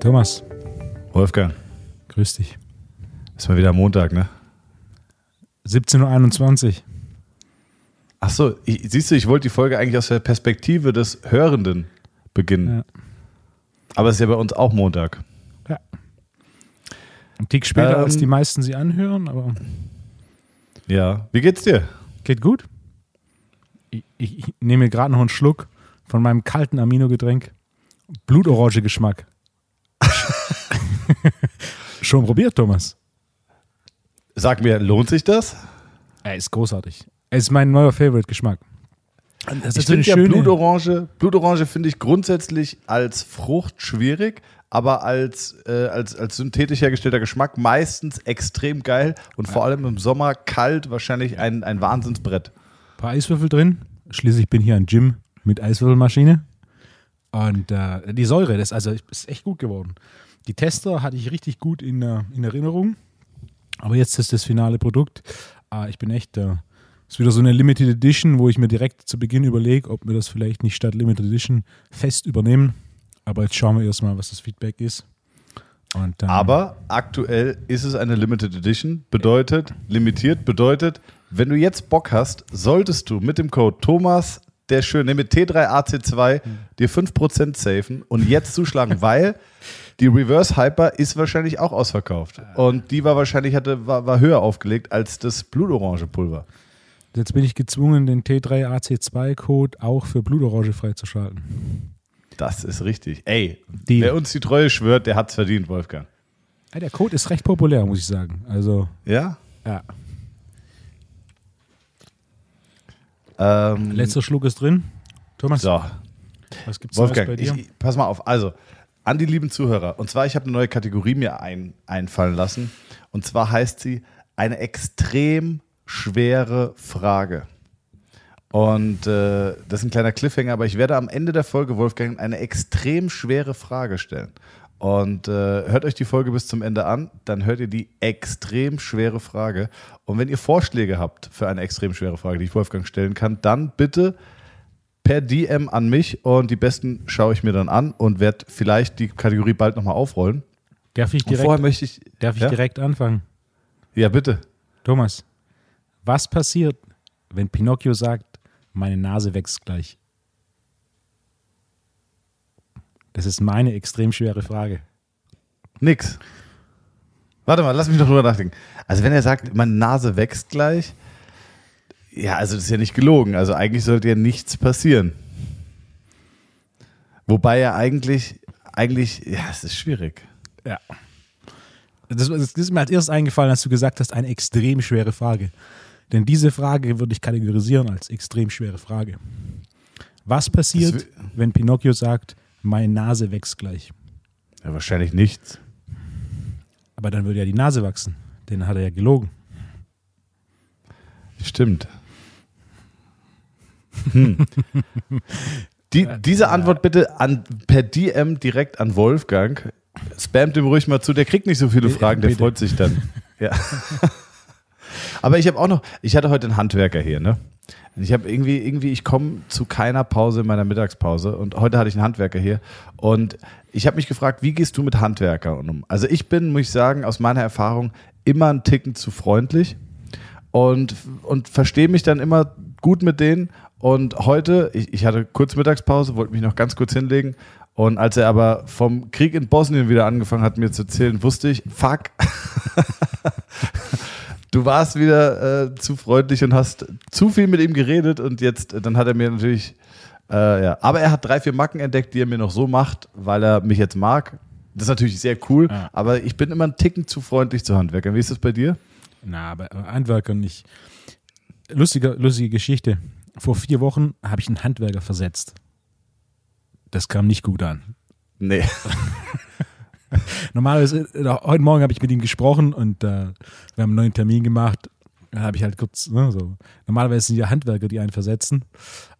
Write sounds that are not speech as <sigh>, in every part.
Thomas, Wolfgang, grüß dich. ist mal wieder Montag, ne? 17.21 Uhr. Ach so, ich, siehst du, ich wollte die Folge eigentlich aus der Perspektive des Hörenden beginnen. Ja. Aber es ist ja bei uns auch Montag. Ja. Ein Tick später, Ähm. als die meisten sie anhören, aber Ja. Wie geht's dir? geht gut. Ich, ich, nehme gerade noch einen Schluck von meinem kalten Amino-Getränk. Blutorange-Geschmack. <laughs> Schon probiert, Thomas? Sag mir, lohnt sich das? Er ist großartig. Er ist mein neuer Favorite-Geschmack. Das Ich finde ja Blutorange, Blutorange finde ich grundsätzlich als Frucht schwierig, aber als, äh, als, als synthetisch hergestellter Geschmack meistens extrem geil und vor allem im Sommer kalt wahrscheinlich ein, ein Wahnsinnsbrett. Paar Eiswürfel drin. Schließlich bin ich hier ein Gym mit Eiswürfelmaschine. Und äh, die Säure, das also ist echt gut geworden. Die Tester hatte ich richtig gut in, äh, in Erinnerung. Aber jetzt ist das finale Produkt. Äh, ich bin echt, äh, ist wieder so eine Limited Edition, wo ich mir direkt zu Beginn überlege, ob wir das vielleicht nicht statt Limited Edition fest übernehmen. Aber jetzt schauen wir erstmal, was das Feedback ist. Und, ähm, Aber aktuell ist es eine Limited Edition, bedeutet, limitiert, bedeutet, wenn du jetzt Bock hast, solltest du mit dem Code Thomas, der schön, ne, mit T3AC2 dir 5% safen und jetzt zuschlagen, <laughs> weil die Reverse Hyper ist wahrscheinlich auch ausverkauft. Und die war wahrscheinlich, hatte, war, war höher aufgelegt als das Blutorange Pulver. jetzt bin ich gezwungen, den T3AC2-Code auch für Blutorange freizuschalten. Das ist richtig. Ey, Die- wer uns die Treue schwört, der hat's verdient, Wolfgang. Ja, der Code ist recht populär, muss ich sagen. Also, Ja? ja. Ähm, Letzter Schluck ist drin. Thomas, so. was gibt's Wolfgang, bei dir? ich, pass mal auf. Also, an die lieben Zuhörer. Und zwar, ich habe eine neue Kategorie mir ein, einfallen lassen. Und zwar heißt sie eine extrem schwere Frage. Und äh, das ist ein kleiner Cliffhanger, aber ich werde am Ende der Folge, Wolfgang, eine extrem schwere Frage stellen. Und äh, hört euch die Folge bis zum Ende an, dann hört ihr die extrem schwere Frage. Und wenn ihr Vorschläge habt für eine extrem schwere Frage, die ich Wolfgang stellen kann, dann bitte per DM an mich und die besten schaue ich mir dann an und werde vielleicht die Kategorie bald nochmal aufrollen. darf ich Und vorher direkt, möchte ich. darf ich ja? direkt anfangen? Ja, bitte. Thomas, was passiert, wenn Pinocchio sagt, meine Nase wächst gleich? Das ist meine extrem schwere Frage. Nix. Warte mal, lass mich noch drüber nachdenken. Also, wenn er sagt, meine Nase wächst gleich, ja, also das ist ja nicht gelogen. Also, eigentlich sollte ja nichts passieren. Wobei er eigentlich, eigentlich, ja, es ist schwierig. Ja. Das, das ist mir als erstes eingefallen, als du gesagt hast, eine extrem schwere Frage. Denn diese Frage würde ich kategorisieren als extrem schwere Frage. Was passiert, wenn Pinocchio sagt, meine Nase wächst gleich? Ja, wahrscheinlich nichts. Aber dann würde ja die Nase wachsen. Den hat er ja gelogen. Stimmt. Hm. Die, diese Antwort bitte an, per DM direkt an Wolfgang. Spamt ihm ruhig mal zu, der kriegt nicht so viele Fragen, der freut sich dann. Ja. <laughs> Aber ich habe auch noch, ich hatte heute einen Handwerker hier, ne? Und Ich habe irgendwie, irgendwie, ich komme zu keiner Pause in meiner Mittagspause und heute hatte ich einen Handwerker hier und ich habe mich gefragt, wie gehst du mit Handwerkern um? Also ich bin, muss ich sagen, aus meiner Erfahrung immer einen Ticken zu freundlich und, und verstehe mich dann immer gut mit denen. Und heute, ich, ich hatte kurz Mittagspause, wollte mich noch ganz kurz hinlegen. Und als er aber vom Krieg in Bosnien wieder angefangen hat, mir zu erzählen, wusste ich, fuck, <laughs> du warst wieder äh, zu freundlich und hast zu viel mit ihm geredet. Und jetzt, äh, dann hat er mir natürlich, äh, ja, aber er hat drei, vier Macken entdeckt, die er mir noch so macht, weil er mich jetzt mag. Das ist natürlich sehr cool, Ja. aber ich bin immer einen Ticken zu freundlich zu Handwerkern. Wie ist das bei dir? Na, aber Handwerker nicht. Lustige, lustige Geschichte. Vor vier Wochen habe ich einen Handwerker versetzt. Das kam nicht gut an. Nee. <laughs> <laughs> Normalerweise, äh, heute Morgen habe ich mit ihm gesprochen und äh, wir haben einen neuen Termin gemacht. Dann habe ich halt kurz, ne, so. Normalerweise sind ja Handwerker, die einen versetzen,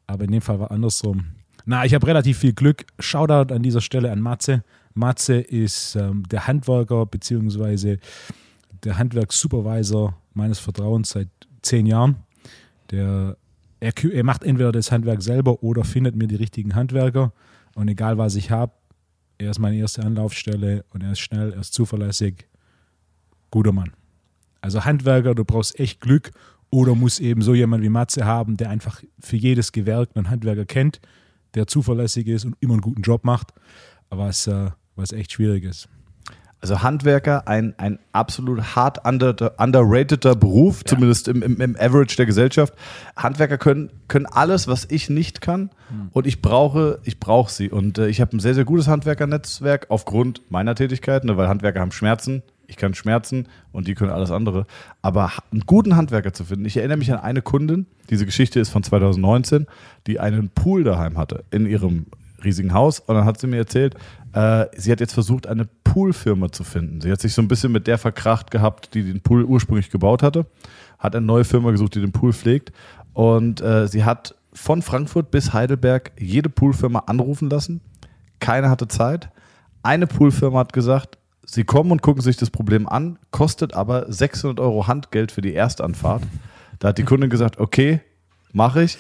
aber in dem Fall war andersrum. Na, ich habe relativ viel Glück. Shoutout an dieser Stelle an Matze. Matze ist ähm, der Handwerker beziehungsweise der Handwerkssupervisor meines Vertrauens seit zehn Jahren. Der er, er macht entweder das Handwerk selber oder findet mir die richtigen Handwerker. Und egal was ich habe, er ist meine erste Anlaufstelle und er ist schnell, er ist zuverlässig. Guter Mann. Also Handwerker, du brauchst echt Glück oder muss eben so jemand wie Matze haben, der einfach für jedes Gewerk einen Handwerker kennt, der zuverlässig ist und immer einen guten Job macht, was, äh, was echt schwierig ist. Also Handwerker, ein, ein absolut hart under, underrateder Beruf, zumindest im, im, im Average der Gesellschaft. Handwerker können, können alles, was ich nicht kann und ich brauche, ich brauche sie. Und äh, ich habe ein sehr, sehr gutes Handwerkernetzwerk aufgrund meiner Tätigkeit, ne, weil Handwerker haben Schmerzen, ich kann Schmerzen und die können alles andere. Aber einen guten Handwerker zu finden, ich erinnere mich an eine Kundin, diese Geschichte ist von 2019, die einen Pool daheim hatte in ihrem riesigen Haus und dann hat sie mir erzählt, äh, sie hat jetzt versucht, eine Poolfirma zu finden. Sie hat sich so ein bisschen mit der verkracht gehabt, die den Pool ursprünglich gebaut hatte, hat eine neue Firma gesucht, die den Pool pflegt und äh, sie hat von Frankfurt bis Heidelberg jede Poolfirma anrufen lassen. Keine hatte Zeit. Eine Poolfirma hat gesagt, sie kommen und gucken sich das Problem an, kostet aber 600 Euro Handgeld für die Erstanfahrt. Da hat die Kundin gesagt, okay, mache ich.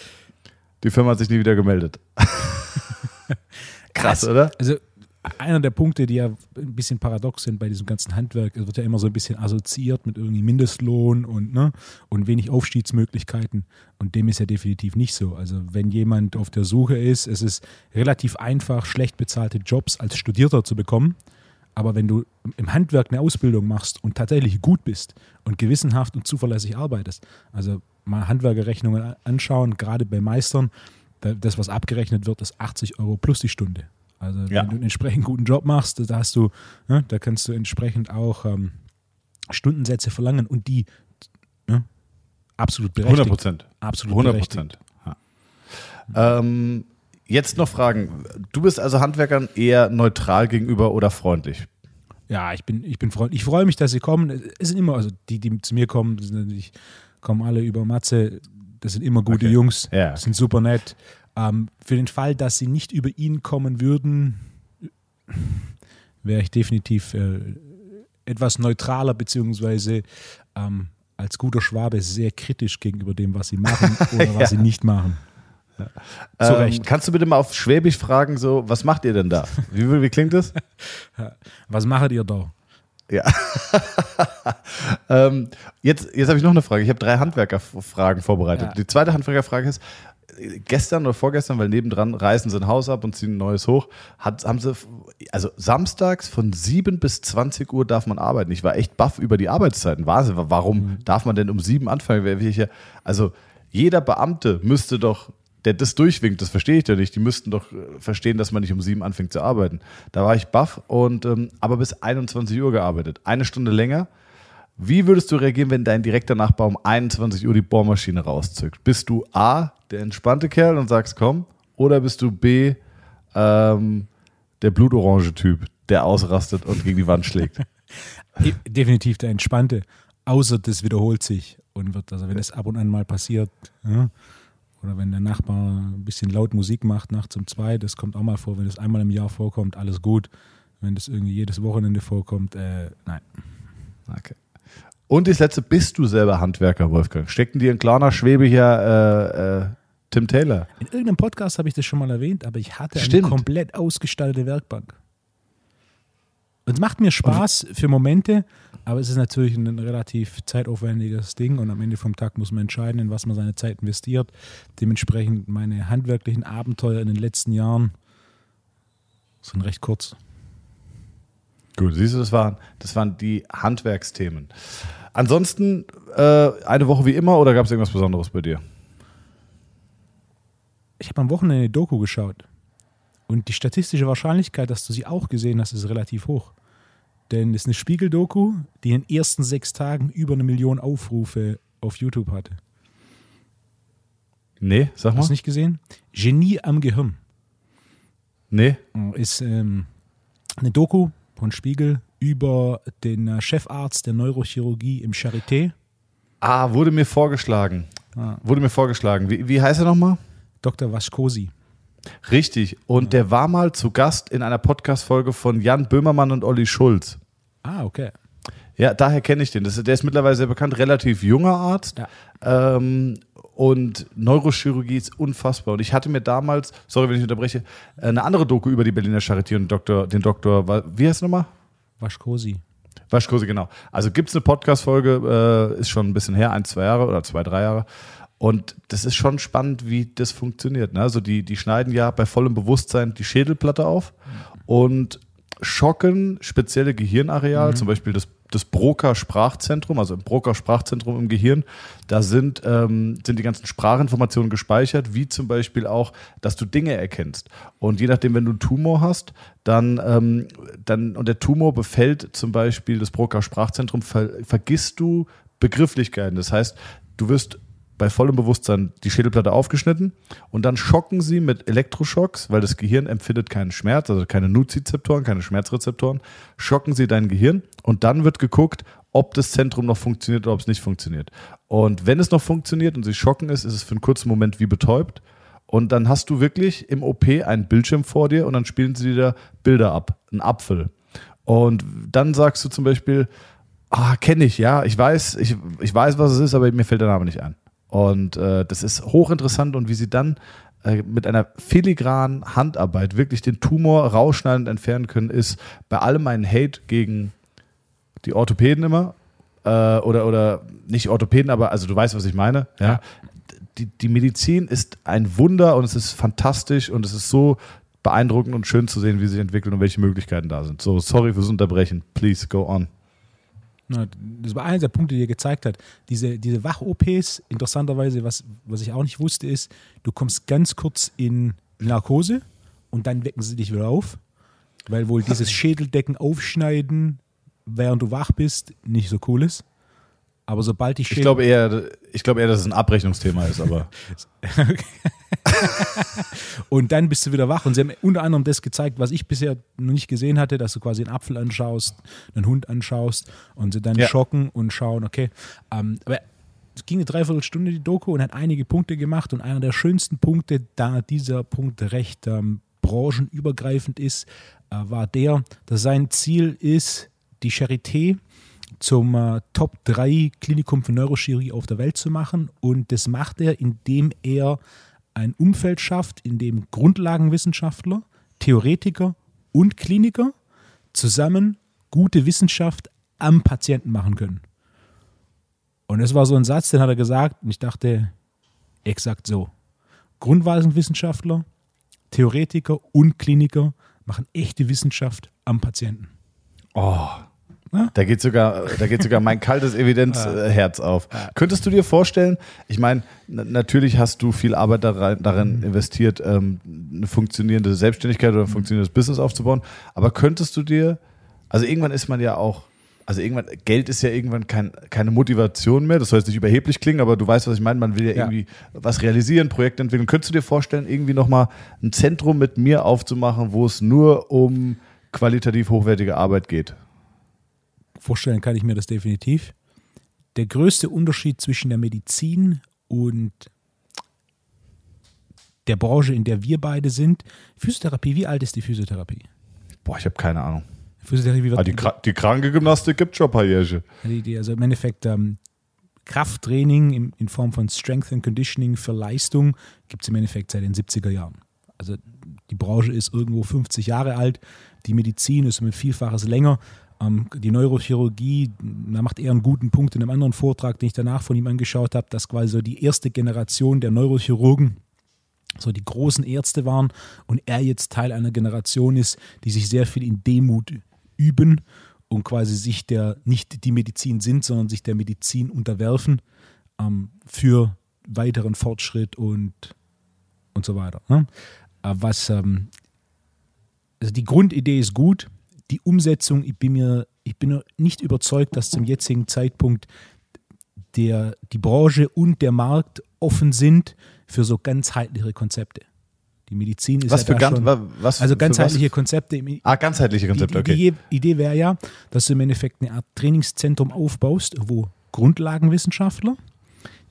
Die Firma hat sich nie wieder gemeldet. <laughs> <laughs> Krass, oder? Also einer der Punkte, die ja ein bisschen paradox sind bei diesem ganzen Handwerk, es wird ja immer so ein bisschen assoziiert mit irgendwie Mindestlohn und, ne, und wenig Aufstiegsmöglichkeiten. Und dem ist ja definitiv nicht so. Also wenn jemand auf der Suche ist, es ist relativ einfach, schlecht bezahlte Jobs als Studierter zu bekommen. Aber wenn du im Handwerk eine Ausbildung machst und tatsächlich gut bist und gewissenhaft und zuverlässig arbeitest, also mal Handwerkerrechnungen anschauen, gerade bei Meistern, das, was abgerechnet wird, ist 80 Euro plus die Stunde. Also Ja. wenn du einen entsprechend guten Job machst, da hast du, ne, da kannst du entsprechend auch ähm, Stundensätze verlangen und die ne, absolut 100 berechtigt. Prozent. Absolut 100 berechtigt. Prozent. Ja. Ähm, jetzt noch Fragen. Du bist also Handwerkern eher neutral gegenüber oder freundlich? Ja, ich bin, ich bin freundlich. Ich freue mich, dass sie kommen. Es sind immer, also die, die zu mir kommen, sind natürlich, kommen alle über Matze. Das sind immer gute Okay. Jungs. Ja. Sind super nett. Ähm, für den Fall, dass sie nicht über ihn kommen würden, wäre ich definitiv äh, etwas neutraler, beziehungsweise ähm, als guter Schwabe sehr kritisch gegenüber dem, was sie machen <laughs> oder was sie nicht machen. Zu Ähm, Recht. Kannst du bitte mal auf Schwäbisch fragen, so, was macht ihr denn da? Wie, wie klingt das? <laughs> Was macht ihr da? Ja. <laughs> ähm, jetzt jetzt habe ich noch eine Frage. Ich habe drei Handwerkerfragen vorbereitet. Ja. Die zweite Handwerkerfrage ist, gestern oder vorgestern, weil nebendran reißen sie ein Haus ab und ziehen ein neues hoch, hat, haben sie, also samstags von 7 bis 20 Uhr darf man arbeiten. Ich war echt baff über die Arbeitszeiten. Wahnsinn. Warum darf man denn um 7 anfangen? Also jeder Beamte müsste doch der das durchwinkt, das verstehe ich ja nicht. Die müssten doch äh, verstehen, dass man nicht um sieben anfängt zu arbeiten. Da war ich baff und ähm, aber bis 21 Uhr gearbeitet. Eine Stunde länger. Wie würdest du reagieren, wenn dein direkter Nachbar um 21 Uhr die Bohrmaschine rauszückt? Bist du A, der entspannte Kerl und sagst komm, oder bist du B, ähm, der blutorange Typ, der ausrastet und gegen die Wand schlägt? <laughs> <laughs> De- Definitiv der entspannte, außer das wiederholt sich und wird, also wenn es ab und an mal passiert, ja, oder wenn der Nachbar ein bisschen laut Musik macht nachts um zwei, das kommt auch mal vor, wenn das einmal im Jahr vorkommt, alles gut. Wenn das irgendwie jedes Wochenende vorkommt, äh, nein. Okay. Und das letzte, bist du selber Handwerker, Wolfgang? Stecken dir ein kleiner Schwebe hier äh, äh, Tim Taylor? In irgendeinem Podcast habe ich das schon mal erwähnt, aber ich hatte eine Stimmt. komplett ausgestaltete Werkbank. Und es macht mir Spaß für Momente, aber es ist natürlich ein relativ zeitaufwendiges Ding und am Ende vom Tag muss man entscheiden, in was man seine Zeit investiert. Dementsprechend meine handwerklichen Abenteuer in den letzten Jahren sind recht kurz. Gut, siehst du, das waren, das waren die Handwerksthemen. Ansonsten äh, eine Woche wie immer oder gab es irgendwas Besonderes bei dir? Ich habe am Wochenende eine Doku geschaut und die statistische Wahrscheinlichkeit, dass du sie auch gesehen hast, ist relativ hoch. Denn es ist eine Spiegel-Doku, die in den ersten sechs Tagen über eine Million Aufrufe auf YouTube hatte. Nee, sag mal. Hast du nicht gesehen? Genie am Gehirn Nee. ist ähm, eine Doku von Spiegel über den äh, Chefarzt der Neurochirurgie im Charité, Ah, wurde mir vorgeschlagen. Ah. Wurde mir vorgeschlagen. Wie, wie heißt er nochmal? Dr. Vaskosi. Richtig. Und der war mal zu Gast in einer Podcast-Folge von Jan Böhmermann und Olli Schulz. Ah, okay. Ja, daher kenne ich den. Das, der ist mittlerweile sehr bekannt, relativ junger Arzt. Ja. Ähm, Und Neurochirurgie ist unfassbar. Und ich hatte mir damals, sorry, wenn ich unterbreche, eine andere Doku über die Berliner Charité und Doktor, den Doktor, wie heißt er nochmal? Waschkosi. Waschkosi, genau. Also gibt es eine Podcast-Folge, äh, ist schon ein bisschen her, ein, zwei Jahre oder zwei, drei Jahre. Und das ist schon spannend, wie das funktioniert. Ne? Also die, die schneiden ja bei vollem Bewusstsein die Schädelplatte auf und schocken spezielle Gehirnareal, mhm. zum Beispiel das, das Broker Sprachzentrum, also im Broker Sprachzentrum im Gehirn, da sind, ähm, sind die ganzen Sprachinformationen gespeichert, wie zum Beispiel auch, dass du Dinge erkennst. Und je nachdem, wenn du einen Tumor hast, dann, ähm, dann und der Tumor befällt zum Beispiel das Broker Sprachzentrum, ver, vergisst du Begrifflichkeiten. Das heißt, du wirst bei vollem Bewusstsein die Schädelplatte aufgeschnitten und dann schocken sie mit Elektroschocks, weil das Gehirn empfindet keinen Schmerz, also keine Nuzizeptoren, keine Schmerzrezeptoren, schocken sie dein Gehirn und dann wird geguckt, ob das Zentrum noch funktioniert oder ob es nicht funktioniert. Und wenn es noch funktioniert und sie schocken ist, ist es für einen kurzen Moment wie betäubt. Und dann hast du wirklich im OP einen Bildschirm vor dir und dann spielen sie dir Bilder ab, einen Apfel. Und dann sagst du zum Beispiel, ah, kenne ich, ja, ich weiß, ich, ich weiß, was es ist, aber mir fällt der Name nicht ein. Und äh, das ist hochinteressant und wie sie dann äh, mit einer filigranen Handarbeit wirklich den Tumor rausschneiden und entfernen können, ist bei allem mein Hate gegen die Orthopäden immer. Äh, oder, oder nicht Orthopäden, aber also du weißt, was ich meine. Ja. Die, die Medizin ist ein Wunder und es ist fantastisch und es ist so beeindruckend und schön zu sehen, wie sie sich entwickeln und welche Möglichkeiten da sind. So, sorry fürs Unterbrechen. Please go on. Das war einer der Punkte, die er gezeigt hat. Diese, diese Wach-OPs, interessanterweise, was, was ich auch nicht wusste, ist, du kommst ganz kurz in Narkose und dann wecken sie dich wieder auf, weil wohl dieses <laughs> Schädeldecken aufschneiden, während du wach bist, nicht so cool ist. Aber sobald die Schädel. Ich glaube eher, ich glaube eher, dass es ein Abrechnungsthema ist, aber. <laughs> <laughs> und dann bist du wieder wach. Und sie haben unter anderem das gezeigt, was ich bisher noch nicht gesehen hatte, dass du quasi einen Apfel anschaust, einen Hund anschaust und sie dann ja. schocken und schauen, okay. Ähm, aber es ging eine Dreiviertelstunde die Doku und hat einige Punkte gemacht. Und einer der schönsten Punkte, da dieser Punkt recht ähm, branchenübergreifend ist, äh, war der, dass sein Ziel ist, die Charité zum äh, Top 3 Klinikum für Neurochirurgie auf der Welt zu machen. Und das macht er, indem er ein Umfeld schafft, in dem Grundlagenwissenschaftler, Theoretiker und Kliniker zusammen gute Wissenschaft am Patienten machen können. Und das war so ein Satz, den hat er gesagt, und ich dachte, exakt so. Grundlagenwissenschaftler, Theoretiker und Kliniker machen echte Wissenschaft am Patienten. Oh, Ne? Da geht sogar, da geht sogar mein kaltes Evidenzherz auf. Könntest du dir vorstellen, ich meine, natürlich hast du viel Arbeit darin, darin mhm. investiert, ähm, eine funktionierende Selbstständigkeit oder ein funktionierendes Business aufzubauen, aber könntest du dir, also irgendwann ist man ja auch, also irgendwann, Geld ist ja irgendwann kein, keine Motivation mehr, das soll jetzt nicht überheblich klingen, aber du weißt, was ich meine, man will ja, ja. irgendwie was realisieren, Projekte entwickeln. Könntest du dir vorstellen, irgendwie nochmal ein Zentrum mit mir aufzumachen, wo es nur um qualitativ hochwertige Arbeit geht? Vorstellen kann ich mir das definitiv. Der größte Unterschied zwischen der Medizin und der Branche, in der wir beide sind, Physiotherapie, wie alt ist die Physiotherapie? Boah, ich habe keine Ahnung. Physiotherapie wird ah, die, die kranke Gymnastik gibt schon ein paar Jährchen. Also im Endeffekt ähm, Krafttraining in, in, Form von Strength and Conditioning für Leistung gibt es im Endeffekt seit den 70er Jahren. Also die Branche ist irgendwo 50 Jahre alt, die Medizin ist um ein Vielfaches länger. Die Neurochirurgie, da macht er einen guten Punkt in einem anderen Vortrag, den ich danach von ihm angeschaut habe, dass quasi so die erste Generation der Neurochirurgen so die großen Ärzte waren und er jetzt Teil einer Generation ist, die sich sehr viel in Demut üben und quasi sich der nicht die Medizin sind, sondern sich der Medizin unterwerfen ähm, für weiteren Fortschritt und, und so weiter. Ne? Äh, was ähm, also die Grundidee ist gut, die Umsetzung, ich bin mir, ich bin nicht überzeugt, dass zum jetzigen Zeitpunkt der, die Branche und der Markt offen sind für so ganzheitliche Konzepte. Die Medizin ist was ja für ganz, schon, was also ganzheitliche Konzepte. Ah, ganzheitliche Konzepte, okay. Die, die Idee wäre ja, dass du im Endeffekt eine Art Trainingszentrum aufbaust, wo Grundlagenwissenschaftler,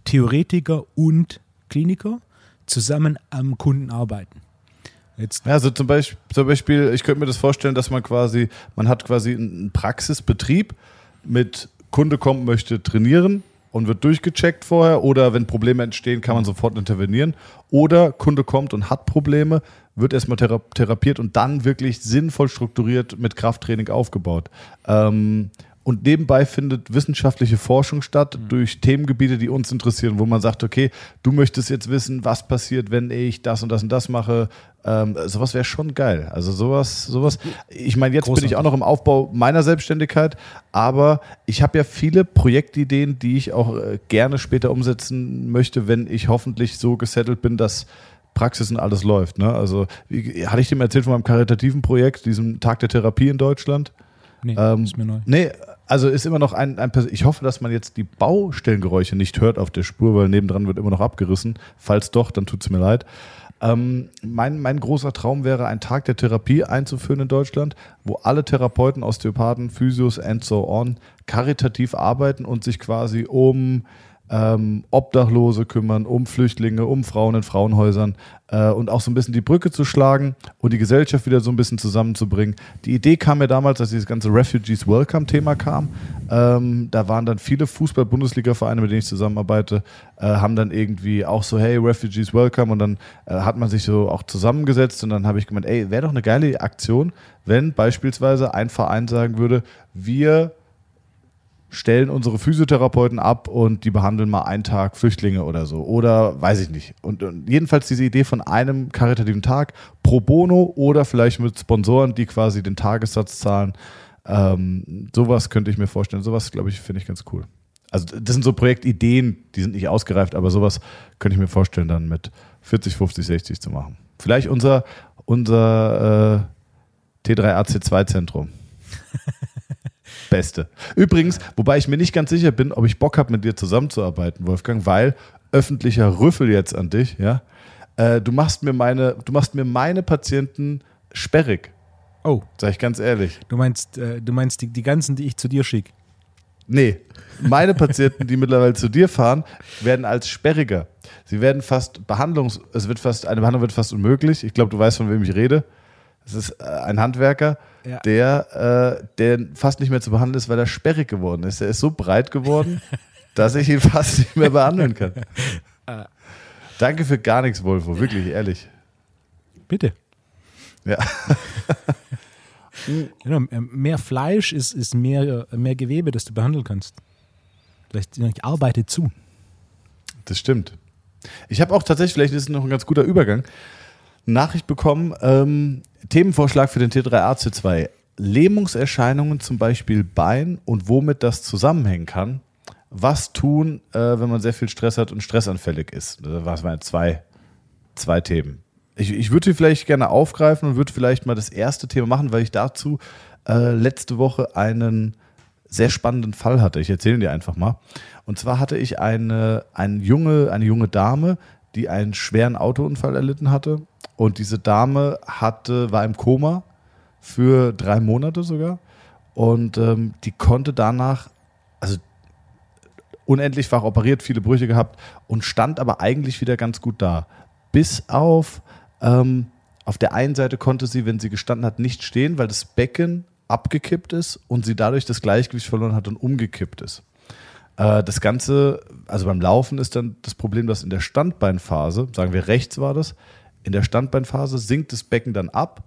Theoretiker und Kliniker zusammen am Kunden arbeiten. Jetzt also zum Beispiel, zum Beispiel, ich könnte mir das vorstellen, dass man quasi, man hat quasi einen Praxisbetrieb mit Kunde kommt, möchte trainieren und wird durchgecheckt vorher oder wenn Probleme entstehen, kann man sofort intervenieren. Oder Kunde kommt und hat Probleme, wird erstmal thera therapiert und dann wirklich sinnvoll strukturiert mit Krafttraining aufgebaut. Ähm, und nebenbei findet wissenschaftliche Forschung statt mhm. durch Themengebiete, die uns interessieren, wo man sagt, okay, du möchtest jetzt wissen, was passiert, wenn ich das und das und das mache. Ähm, sowas wäre schon geil. Also sowas, sowas. Ich meine, jetzt Großartig. bin ich auch noch im Aufbau meiner Selbstständigkeit, aber ich habe ja viele Projektideen, die ich auch äh, gerne später umsetzen möchte, wenn ich hoffentlich so gesettelt bin, dass Praxis und alles läuft. Ne? Also, wie, hatte ich dir mal erzählt von meinem karitativen Projekt, diesem Tag der Therapie in Deutschland? Nee, ähm, ist mir neu. Nee, also ist immer noch ein, ein Ich hoffe, dass man jetzt die Baustellengeräusche nicht hört auf der Spur, weil nebendran wird immer noch abgerissen. Falls doch, dann tut es mir leid. Ähm, mein, mein großer Traum wäre, einen Tag der Therapie einzuführen in Deutschland, wo alle Therapeuten, Osteopathen, Physios and so on karitativ arbeiten und sich quasi um ähm, Obdachlose kümmern, um Flüchtlinge, um Frauen in Frauenhäusern äh, und auch so ein bisschen die Brücke zu schlagen und die Gesellschaft wieder so ein bisschen zusammenzubringen. Die Idee kam mir damals, als dieses ganze Refugees Welcome-Thema kam. Ähm, da waren dann viele Fußball-Bundesliga-Vereine, mit denen ich zusammenarbeite, äh, haben dann irgendwie auch so, hey, Refugees Welcome und dann äh, hat man sich so auch zusammengesetzt und dann habe ich gemeint, ey, wäre doch eine geile Aktion, wenn beispielsweise ein Verein sagen würde, wir stellen unsere Physiotherapeuten ab und die behandeln mal einen Tag Flüchtlinge oder so. Oder weiß ich nicht. Und, und, jedenfalls diese Idee von einem karitativen Tag pro bono oder vielleicht mit Sponsoren, die quasi den Tagessatz zahlen. Ähm, sowas könnte ich mir vorstellen. Sowas, glaube ich, finde ich ganz cool. Also das sind so Projektideen, die sind nicht ausgereift, aber sowas könnte ich mir vorstellen, dann mit 40, 50, 60 zu machen. Vielleicht unser, unser äh, T3AC2-Zentrum. <laughs> Beste. Übrigens, wobei ich mir nicht ganz sicher bin, ob ich Bock habe, mit dir zusammenzuarbeiten, Wolfgang, weil öffentlicher Rüffel jetzt an dich, ja. Äh, du machst mir meine, du machst mir meine Patienten sperrig. Oh. Sag ich ganz ehrlich. Du meinst, äh, du meinst die, die ganzen, die ich zu dir schicke? Nee. Meine Patienten, die mittlerweile zu dir fahren, werden als sperriger. Sie werden fast Behandlungs, es wird fast, eine Behandlung wird fast unmöglich. Ich glaube, du weißt, von wem ich rede. Es ist äh, ein Handwerker ja. der, äh, der fast nicht mehr zu behandeln ist, weil er sperrig geworden ist. Er ist so breit geworden, <laughs> dass ich ihn fast nicht mehr behandeln kann. Ah. Danke für gar nichts, Wolfo, wirklich ehrlich. Bitte. Ja. <laughs> genau, mehr Fleisch ist, ist mehr, mehr Gewebe, das du behandeln kannst. Vielleicht ich arbeite zu. Das stimmt. Ich habe auch tatsächlich, vielleicht ist es noch ein ganz guter Übergang, Nachricht bekommen, ähm, Themenvorschlag für den T3AC2. Lähmungserscheinungen, zum Beispiel Bein und womit das zusammenhängen kann. Was tun, äh, wenn man sehr viel Stress hat und stressanfällig ist? Das waren zwei, zwei Themen. Ich, ich würde vielleicht gerne aufgreifen und würde vielleicht mal das erste Thema machen, weil ich dazu äh, letzte Woche einen sehr spannenden Fall hatte. Ich erzähle dir einfach mal. Und zwar hatte ich eine, eine, junge, eine junge Dame, die einen schweren Autounfall erlitten hatte und diese Dame hatte, war im Koma für drei Monate sogar. Und ähm, die konnte danach, also unendlichfach operiert, viele Brüche gehabt und stand aber eigentlich wieder ganz gut da. Bis auf, ähm, auf der einen Seite konnte sie, wenn sie gestanden hat, nicht stehen, weil das Becken abgekippt ist und sie dadurch das Gleichgewicht verloren hat und umgekippt ist. Äh, das Ganze, also beim Laufen ist dann das Problem, dass in der Standbeinphase, sagen wir rechts war das, in der Standbeinphase sinkt das Becken dann ab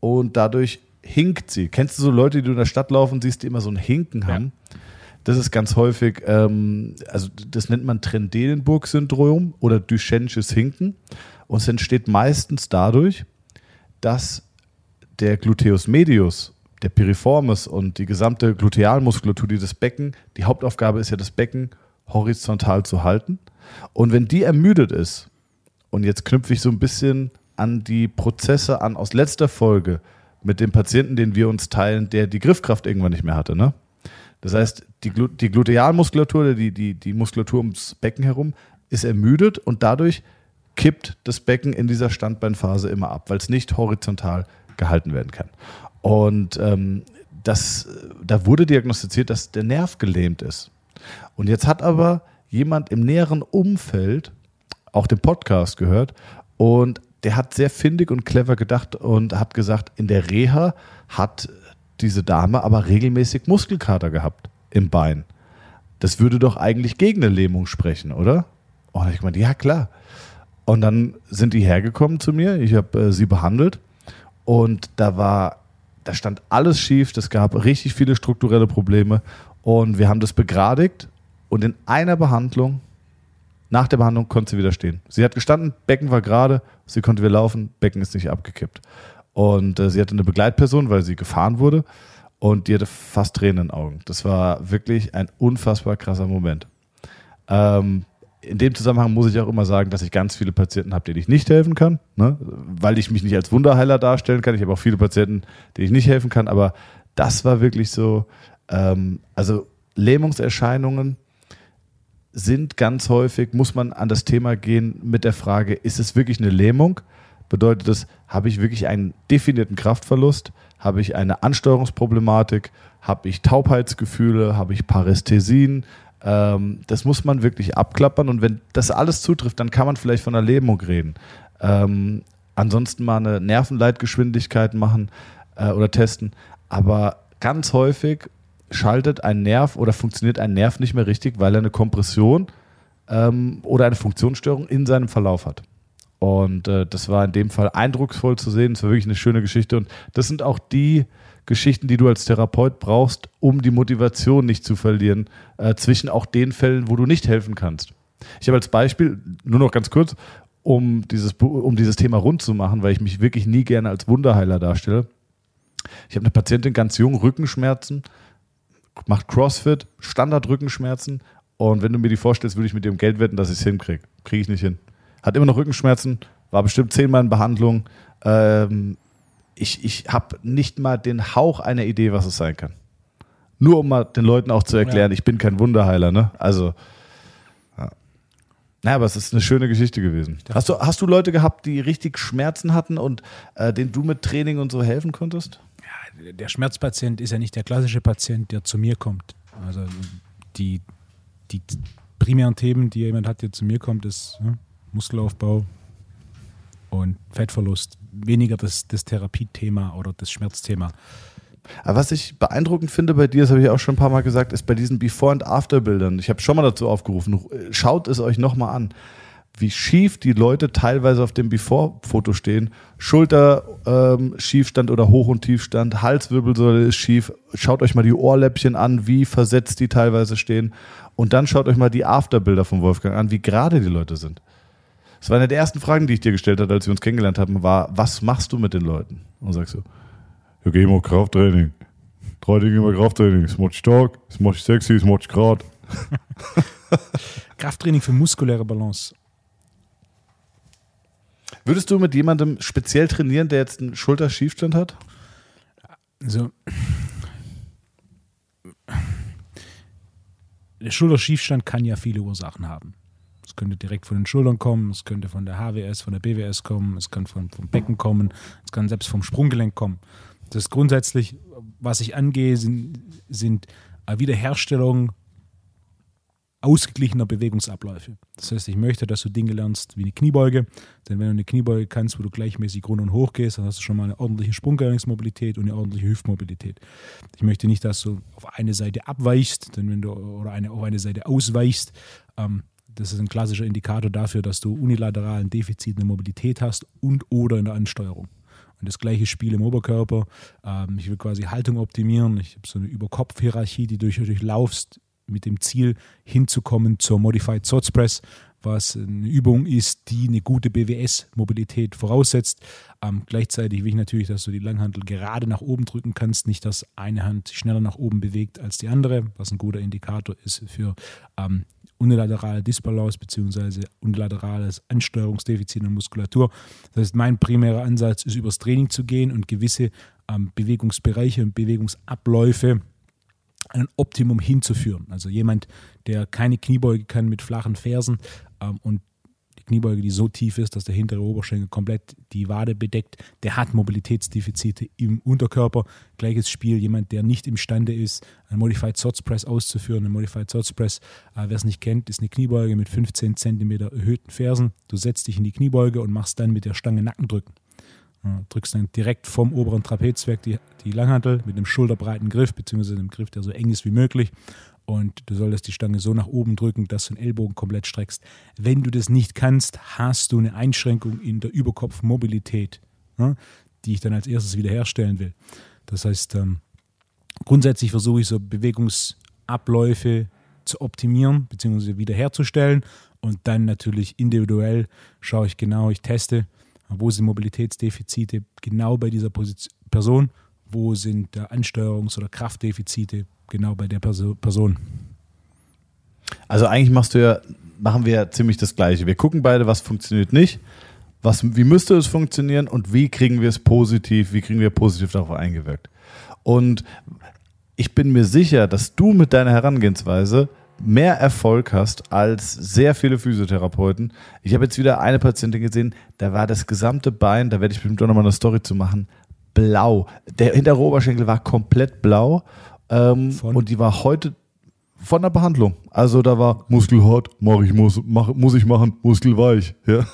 und dadurch hinkt sie. Kennst du so Leute, die du in der Stadt laufen siehst, die immer so ein Hinken haben? Ja. Das ist ganz häufig, ähm, also das nennt man Trendelenburg-Syndrom oder Duchenne'sches Hinken. Und es entsteht meistens dadurch, dass der Gluteus medius, der Piriformis und die gesamte Glutealmuskulatur, die das Becken, die Hauptaufgabe ist ja, das Becken horizontal zu halten. Und wenn die ermüdet ist, und jetzt knüpfe ich so ein bisschen an die Prozesse an aus letzter Folge mit dem Patienten, den wir uns teilen, der die Griffkraft irgendwann nicht mehr hatte. Ne? Das heißt, die, Glu die Glutealmuskulatur, die, die, die Muskulatur ums Becken herum, ist ermüdet und dadurch kippt das Becken in dieser Standbeinphase immer ab, weil es nicht horizontal gehalten werden kann. Und ähm, das, da wurde diagnostiziert, dass der Nerv gelähmt ist. Und jetzt hat aber jemand im näheren Umfeld auch den Podcast gehört und der hat sehr findig und clever gedacht und hat gesagt, in der Reha hat diese Dame aber regelmäßig Muskelkater gehabt im Bein. das würde doch eigentlich gegen eine Lähmung sprechen, oder? Und ich meinte, ja klar. Und dann sind die hergekommen zu mir, ich habe äh, sie behandelt und da war, da stand alles schief, es gab richtig viele strukturelle Probleme und wir haben das begradigt und in einer Behandlung, nach der Behandlung konnte sie wieder stehen. Sie hat gestanden, Becken war gerade, sie konnte wieder laufen, Becken ist nicht abgekippt. Und äh, sie hatte eine Begleitperson, weil sie gefahren wurde und die hatte fast Tränen in den Augen. Das war wirklich ein unfassbar krasser Moment. Ähm, in dem Zusammenhang muss ich auch immer sagen, dass ich ganz viele Patienten habe, denen ich nicht helfen kann, ne? weil ich mich nicht als Wunderheiler darstellen kann. Ich habe auch viele Patienten, denen ich nicht helfen kann, aber das war wirklich so, ähm, also Lähmungserscheinungen sind ganz häufig, muss man an das Thema gehen mit der Frage, ist es wirklich eine Lähmung? Bedeutet das, habe ich wirklich einen definierten Kraftverlust? Habe ich eine Ansteuerungsproblematik? Habe ich Taubheitsgefühle? Habe ich Parästhesien? Ähm, das muss man wirklich abklappern und wenn das alles zutrifft, dann kann man vielleicht von einer Lähmung reden. Ähm, ansonsten mal eine Nervenleitgeschwindigkeit machen äh, oder testen. Aber ganz häufig schaltet ein Nerv oder funktioniert ein Nerv nicht mehr richtig, weil er eine Kompression ähm, oder eine Funktionsstörung in seinem Verlauf hat. Und äh, das war in dem Fall eindrucksvoll zu sehen. Es war wirklich eine schöne Geschichte. Und das sind auch die Geschichten, die du als Therapeut brauchst, um die Motivation nicht zu verlieren, äh, zwischen auch den Fällen, wo du nicht helfen kannst. Ich habe als Beispiel, nur noch ganz kurz, um dieses, um dieses Thema rund zu machen, weil ich mich wirklich nie gerne als Wunderheiler darstelle. Ich habe eine Patientin ganz jung, Rückenschmerzen, macht CrossFit, Standard-Rückenschmerzen. Und wenn du mir die vorstellst, würde ich mit um Geld wetten, dass ich es hinkriege. Kriege ich nicht hin. Hat immer noch Rückenschmerzen, war bestimmt zehnmal in Behandlung. Ähm, ich ich habe nicht mal den Hauch einer Idee, was es sein kann. Nur um mal den Leuten auch zu erklären, ja. ich bin kein Wunderheiler. Ne? Also, ja. Naja, aber es ist eine schöne Geschichte gewesen. Hast du, hast du Leute gehabt, die richtig Schmerzen hatten und äh, denen du mit Training und so helfen konntest? Der Schmerzpatient ist ja nicht der klassische Patient, der zu mir kommt. Also die, die primären Themen, die jemand hat, der zu mir kommt, ist ne, Muskelaufbau und Fettverlust. Weniger das, das Therapiethema oder das Schmerzthema. Aber was ich beeindruckend finde bei dir, das habe ich auch schon ein paar Mal gesagt, ist bei diesen Before- und After-Bildern. Ich habe schon mal dazu aufgerufen, schaut es euch nochmal an wie schief die Leute teilweise auf dem Before-Foto stehen. Schulter ähm, Schiefstand oder Hoch- und Tiefstand, Halswirbelsäule ist schief. Schaut euch mal die Ohrläppchen an, wie versetzt die teilweise stehen. Und dann schaut euch mal die Afterbilder von Wolfgang an, wie gerade die Leute sind. Das war eine der ersten Fragen, die ich dir gestellt habe, als wir uns kennengelernt haben, war, was machst du mit den Leuten? Und sagst du, ja, geh mal Krafttraining. Drei Dinge immer Krafttraining. Das macht stark, das macht sexy, das macht gerade. <laughs> Krafttraining für muskuläre Balance. Würdest du mit jemandem speziell trainieren, der jetzt einen Schulterschiefstand hat? Also, der Schulterschiefstand kann ja viele Ursachen haben. Es könnte direkt von den Schultern kommen, es könnte von der HWS, von der BWS kommen, es kann von, vom Becken kommen, es kann selbst vom Sprunggelenk kommen. Das ist grundsätzlich, was ich angehe, sind, sind Wiederherstellung ausgeglichener Bewegungsabläufe. Das heißt, ich möchte, dass du Dinge lernst wie eine Kniebeuge, denn wenn du eine Kniebeuge kannst, wo du gleichmäßig runter und hoch gehst, dann hast du schon mal eine ordentliche Sprunggelenksmobilität und eine ordentliche Hüftmobilität. Ich möchte nicht, dass du auf eine Seite abweichst, denn wenn du oder eine, auf eine Seite ausweichst, ähm, das ist ein klassischer Indikator dafür, dass du unilateral ein Defizit in der Mobilität hast und oder in der Ansteuerung. Und das gleiche Spiel im Oberkörper. Ähm, ich will quasi Haltung optimieren. Ich habe so eine Überkopf-Hierarchie, die du durchlaufst mit dem Ziel hinzukommen zur Modified Source Press, was eine Übung ist, die eine gute BWS-Mobilität voraussetzt. Ähm, gleichzeitig will ich natürlich, dass du die Langhantel gerade nach oben drücken kannst, nicht, dass eine Hand schneller nach oben bewegt als die andere, was ein guter Indikator ist für ähm, unilaterale Disbalance bzw. unilaterales Ansteuerungsdefizit in Muskulatur. Das heißt, mein primärer Ansatz ist, übers Training zu gehen und gewisse ähm, Bewegungsbereiche und Bewegungsabläufe ein Optimum hinzuführen. Also jemand, der keine Kniebeuge kann mit flachen Fersen ähm, und die Kniebeuge, die so tief ist, dass der hintere Oberschenkel komplett die Wade bedeckt, der hat Mobilitätsdefizite im Unterkörper. Gleiches Spiel, jemand, der nicht imstande ist, einen Modified Swords Press auszuführen. Ein Modified Swords Press, äh, wer es nicht kennt, ist eine Kniebeuge mit 15 cm erhöhten Fersen. Du setzt dich in die Kniebeuge und machst dann mit der Stange Nackendrücken. Drückst dann direkt vom oberen Trapezwerk die, die Langhantel mit einem schulterbreiten Griff, beziehungsweise einem Griff, der so eng ist wie möglich. und du solltest die Stange so nach oben drücken, dass du den Ellbogen komplett streckst. Wenn du das nicht kannst, hast du eine Einschränkung in der Überkopfmobilität, ja, die ich dann als erstes wiederherstellen will. Das heißt, ähm, grundsätzlich versuche ich so Bewegungsabläufe zu optimieren bzw. wiederherzustellen und dann natürlich individuell schaue ich genau, ich teste, wo sind Mobilitätsdefizite genau bei dieser Position, Person, wo sind Ansteuerungs- oder Kraftdefizite genau bei der Person. Also eigentlich machst du ja, machen wir ja ziemlich das Gleiche. Wir gucken beide, was funktioniert nicht, was, wie müsste es funktionieren und wie kriegen wir es positiv, wie kriegen wir positiv darauf eingewirkt. Und ich bin mir sicher, dass du mit deiner Herangehensweise mehr Erfolg hast als sehr viele Physiotherapeuten. Ich habe jetzt wieder eine Patientin gesehen, da war das gesamte Bein, da werde ich bestimmt auch nochmal eine Story zu machen, blau. Der hintere Oberschenkel war komplett blau ähm, und die war heute von der Behandlung. Also da war Muskelhart, mach ich, muss, mach, muss ich machen, Muskelweich. Ja.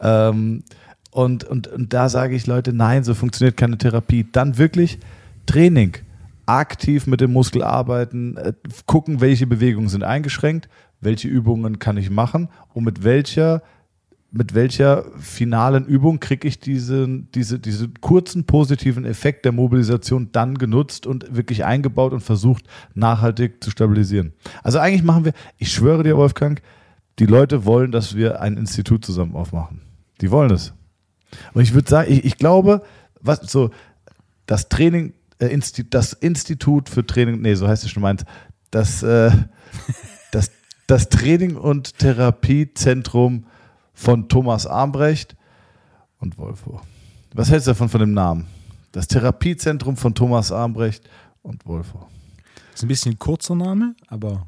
Ähm, und, und, und da sage ich Leute, nein, so funktioniert keine Therapie. Dann wirklich Training aktiv mit dem Muskel arbeiten, äh, gucken, welche Bewegungen sind eingeschränkt, welche Übungen kann ich machen und mit welcher mit welcher finalen Übung kriege ich diesen, diese, diese kurzen positiven Effekt der Mobilisation dann genutzt und wirklich eingebaut und versucht, nachhaltig zu stabilisieren. Also eigentlich machen wir, ich schwöre dir, Wolfgang, die Leute wollen, dass wir ein Institut zusammen aufmachen. Die wollen es. Und ich würde sagen, ich, ich glaube, was so das Training äh, das Institut für Training, nee, so heißt es schon meins, das, äh, <laughs> das, das Training- und Therapiezentrum von Thomas Armbrecht und Wolfo. Was hältst du davon von dem Namen? Das Therapiezentrum von Thomas Armbrecht und Wolfo. Das ist ein bisschen ein kurzer Name, aber.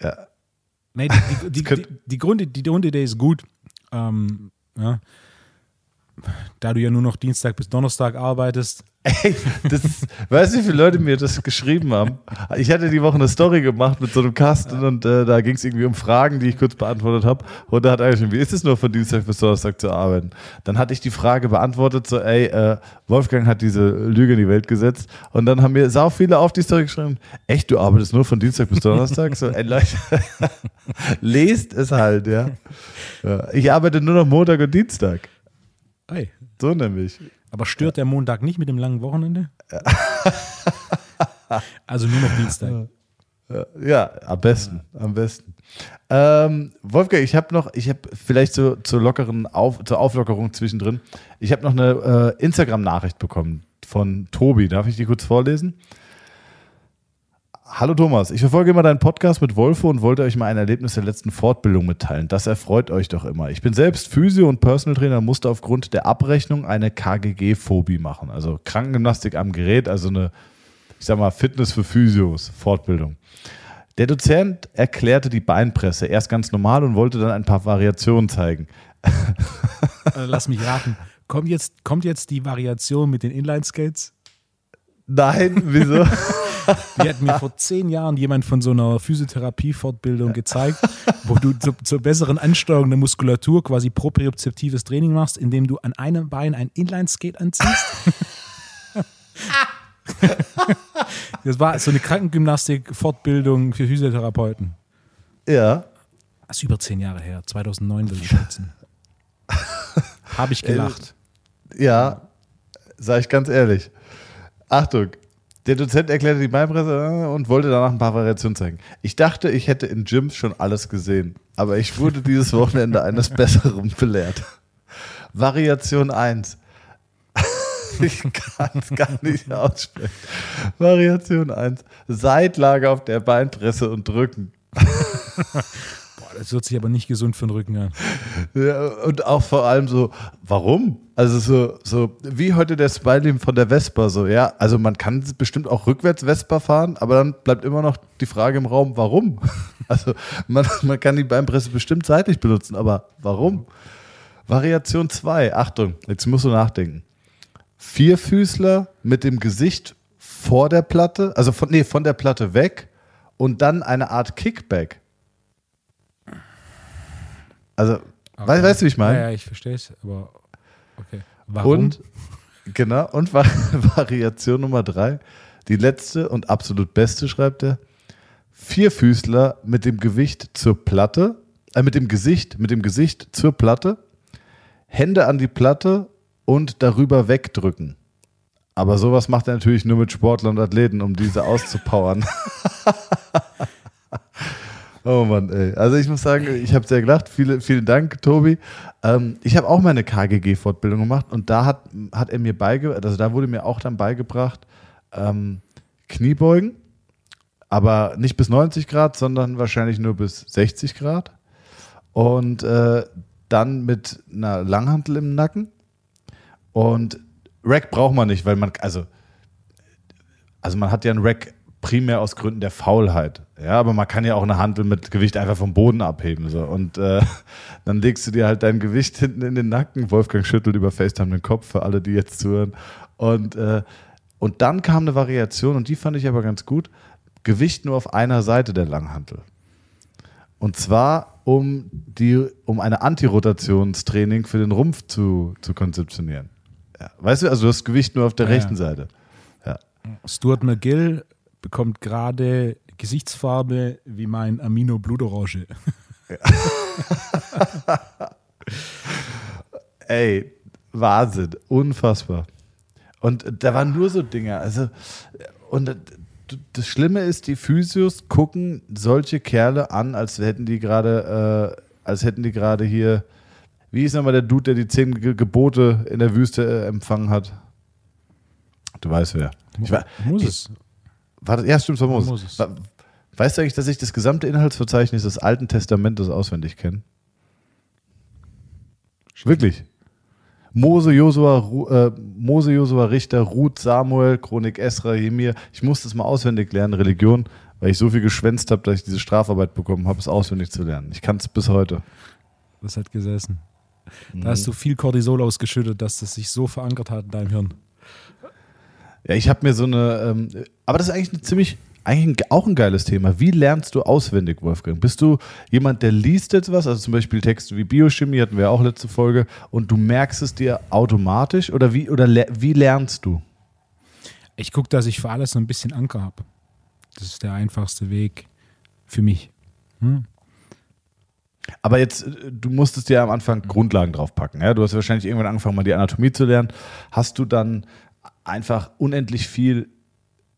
Ja. Nee, die, die, <laughs> die, die, Grund, die Grundidee ist gut. Ähm, ja. Da du ja nur noch Dienstag bis Donnerstag arbeitest, Ey, das, weißt du, wie viele Leute mir das geschrieben haben? Ich hatte die Woche eine Story gemacht mit so einem Kasten und äh, da ging es irgendwie um Fragen, die ich kurz beantwortet habe. Und da hat einer geschrieben, wie ist es nur von Dienstag bis Donnerstag zu arbeiten? Dann hatte ich die Frage beantwortet, so, ey, äh, Wolfgang hat diese Lüge in die Welt gesetzt. Und dann haben mir sau viele auf die Story geschrieben, echt, du arbeitest nur von Dienstag bis Donnerstag? So, ey, Leute, <laughs> lest es halt, ja. ja. Ich arbeite nur noch Montag und Dienstag. Hey. So nämlich. Aber stört der Montag nicht mit dem langen Wochenende? <laughs> also nur noch Dienstag. Ja, am besten, am besten. Ähm, Wolfgang, ich habe noch, ich habe vielleicht so zur lockeren Auf, zur Auflockerung zwischendrin. Ich habe noch eine äh, Instagram-Nachricht bekommen von Tobi. Darf ich die kurz vorlesen? Hallo Thomas, ich verfolge immer deinen Podcast mit Wolfo und wollte euch mal ein Erlebnis der letzten Fortbildung mitteilen. Das erfreut euch doch immer. Ich bin selbst Physio- und Personal Trainer, musste aufgrund der Abrechnung eine KGG-Phobie machen. Also Krankengymnastik am Gerät, also eine, ich sag mal, Fitness für Physios, Fortbildung. Der Dozent erklärte die Beinpresse erst ganz normal und wollte dann ein paar Variationen zeigen. Äh, lass mich raten. Kommt jetzt, kommt jetzt die Variation mit den Inline-Skates? Nein, wieso? <laughs> <laughs> Die hat mir vor zehn Jahren jemand von so einer Physiotherapie-Fortbildung gezeigt, wo du zu, zur besseren Ansteuerung der Muskulatur quasi propriozeptives Training machst, indem du an einem Bein ein Inline-Skate anziehst. <laughs> das war so eine Krankengymnastik-Fortbildung für Physiotherapeuten. Ja. Das ist über zehn Jahre her, 2009 würde ich schätzen. Habe ich gelacht. Ja, sage ich ganz ehrlich. Achtung, der Dozent erklärte die Beinpresse äh, und wollte danach ein paar Variationen zeigen. Ich dachte, ich hätte in Gyms schon alles gesehen, aber ich wurde dieses Wochenende eines <laughs> Besseren belehrt. Variation 1. <laughs> ich kann es gar nicht aussprechen. Variation 1. Seitlage auf der Beinpresse und drücken. <laughs> Das hört sich aber nicht gesund für den Rücken an. Ja, und auch vor allem so, warum? Also so, so wie heute der Smiley von der Vespa, so, ja. Also man kann bestimmt auch rückwärts Vespa fahren, aber dann bleibt immer noch die Frage im Raum, warum? <laughs> Also man, man kann die Beinpresse bestimmt seitlich benutzen, aber warum? Variation 2, Achtung, jetzt musst du nachdenken. Vierfüßler mit dem Gesicht vor der Platte, also von, nee, von der Platte weg und dann eine Art Kickback. Also, okay. weißt, weißt du, wie ich meine? Ja, ja, ich verstehe es, aber okay. Warum? Und, genau, und <laughs> Variation Nummer drei, die letzte und absolut beste, schreibt er, Vierfüßler mit dem Gewicht zur Platte, äh, mit dem Gesicht, mit dem Gesicht zur Platte, Hände an die Platte und darüber wegdrücken. Aber sowas macht er natürlich nur mit Sportlern und Athleten, um diese auszupowern. <laughs> oh Mann, ey. Also ich muss sagen, ich habe sehr gelacht. Viele, vielen Dank, Tobi. Ähm, ich habe auch meine KGG-Fortbildung gemacht und da hat, hat er mir beigebracht, also da wurde mir auch dann beigebracht, ähm, Kniebeugen, aber nicht bis 90 Grad, sondern wahrscheinlich nur bis 60 Grad. Und äh, dann mit einer Langhantel im Nacken. Und Rack braucht man nicht, weil man, also, also man hat ja einen Rack primär aus Gründen der Faulheit. Ja, aber man kann ja auch eine Hantel mit Gewicht einfach vom Boden abheben. So. Und äh, <laughs> dann legst du dir halt dein Gewicht hinten in den Nacken. Wolfgang schüttelt über FaceTime den Kopf für alle, die jetzt zuhören. Und, äh, und dann kam eine Variation und die fand ich aber ganz gut. Gewicht nur auf einer Seite der Langhantel. Und zwar, um, die, um eine Antirotationstraining für den Rumpf zu, zu konzeptionieren. Ja. Weißt du, also du hast Gewicht nur auf der Ja, rechten ja. Seite. Stuart McGill bekommt gerade Gesichtsfarbe wie mein Amino Blutorange. <laughs> Ey, Wahnsinn, unfassbar. Und da waren nur so Dinge. Also, und das Schlimme ist, die Physios gucken solche Kerle an, als hätten die gerade, äh, als hätten die gerade hier, wie ist nochmal der Dude, der die zehn Ge Gebote in der Wüste äh, empfangen hat? Du weißt wer. Ich war, Moses. War das, ja, stimmt, war Moses. Moses. Wa- Weißt du eigentlich, dass ich das gesamte Inhaltsverzeichnis des Alten Testamentes auswendig kenne? Wirklich. Mose, Josua, äh, Mose, Josua, Richter, Ruth, Samuel, Chronik, Esra, Jemir. Ich musste es mal auswendig lernen, Religion, weil ich so viel geschwänzt habe, dass ich diese Strafarbeit bekommen habe, es auswendig zu lernen. Ich kann es bis heute. Das hat gesessen. Mhm. Da hast du viel Cortisol ausgeschüttet, dass das sich so verankert hat in deinem Hirn. Ja, ich habe mir so eine, ähm, aber das ist eigentlich eine ziemlich, eigentlich ein, auch ein geiles Thema. Wie lernst du auswendig, Wolfgang? Bist du jemand, der liest jetzt was, also zum Beispiel Texte wie Biochemie, hatten wir auch letzte Folge, und du merkst es dir automatisch oder wie, oder le wie lernst du? Ich gucke, dass ich für alles so ein bisschen Anker habe. Das ist der einfachste Weg für mich. Hm? Aber jetzt, äh, du musstest dir am Anfang Grundlagen draufpacken. Ja? Du hast wahrscheinlich irgendwann angefangen, mal die Anatomie zu lernen. Hast du dann einfach unendlich viel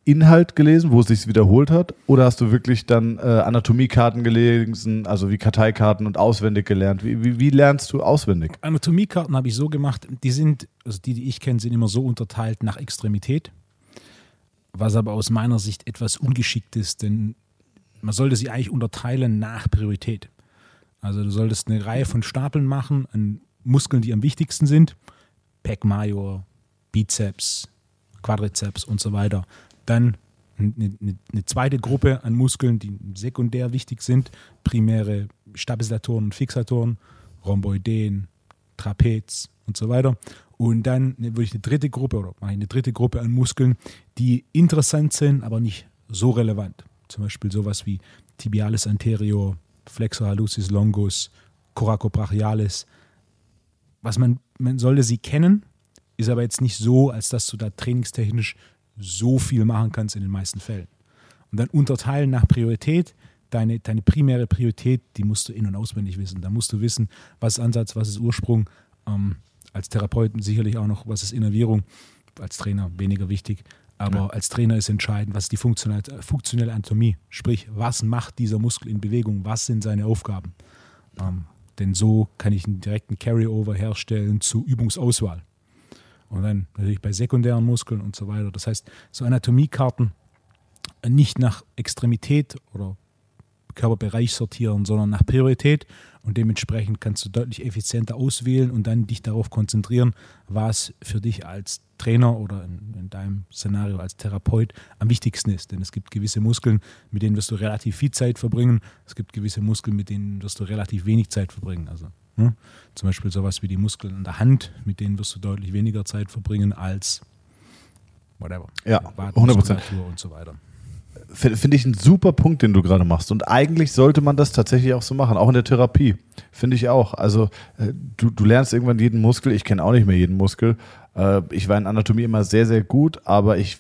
Inhalt gelesen, wo es sich wiederholt hat? Oder hast du wirklich dann äh, Anatomiekarten gelesen, also wie Karteikarten und auswendig gelernt? Wie, wie, wie lernst du auswendig? Anatomiekarten habe ich so gemacht, die sind, also die, die ich kenne, sind immer so unterteilt nach Extremität, was aber aus meiner Sicht etwas ungeschickt ist, denn man sollte sie eigentlich unterteilen nach Priorität. Also du solltest eine Reihe von Stapeln machen an Muskeln, die am wichtigsten sind. Pec Major, Bizeps, Quadrizeps und so weiter. Dann eine, eine, eine zweite Gruppe an Muskeln, die sekundär wichtig sind. Primäre Stabilisatoren und Fixatoren, Rhomboideen, Trapez und so weiter. Und dann würde ich eine dritte Gruppe oder mache eine dritte Gruppe an Muskeln, die interessant sind, aber nicht so relevant. Zum Beispiel sowas wie Tibialis anterior, Flexor hallucis longus, Coracobrachialis. Was man, man sollte sie kennen, ist aber jetzt nicht so, als dass du da trainingstechnisch so viel machen kannst in den meisten Fällen. Und dann unterteilen nach Priorität. Deine, deine primäre Priorität, die musst du in- und auswendig wissen. Da musst du wissen, was ist Ansatz, was ist Ursprung. Ähm, als Therapeuten sicherlich auch noch, was ist Innervierung. Als Trainer weniger wichtig. Aber als Trainer ist entscheidend, was ist die funktionelle, funktionelle Anatomie. Sprich, was macht dieser Muskel in Bewegung? Was sind seine Aufgaben? Ähm, denn so kann ich einen direkten Carryover herstellen zu Übungsauswahl. Und dann natürlich bei sekundären Muskeln und so weiter. Das heißt, so Anatomiekarten nicht nach Extremität oder Körperbereich sortieren, sondern nach Priorität. Und dementsprechend kannst du deutlich effizienter auswählen und dann dich darauf konzentrieren, was für dich als Trainer oder in, in deinem Szenario als Therapeut am wichtigsten ist. Denn es gibt gewisse Muskeln, mit denen wirst du relativ viel Zeit verbringen. Es gibt gewisse Muskeln, mit denen wirst du relativ wenig Zeit verbringen. Also hm, zum Beispiel sowas wie die Muskeln an der Hand, mit denen wirst du deutlich weniger Zeit verbringen als whatever. Ja, Wadenmuskulatur und so weiter. Finde ich einen super Punkt, den du gerade machst. Und eigentlich sollte man das tatsächlich auch so machen, auch in der Therapie. Finde ich auch. Also äh, du, du lernst irgendwann jeden Muskel. Ich kenne auch nicht mehr jeden Muskel. Äh, Ich war in Anatomie immer sehr, sehr gut, aber ich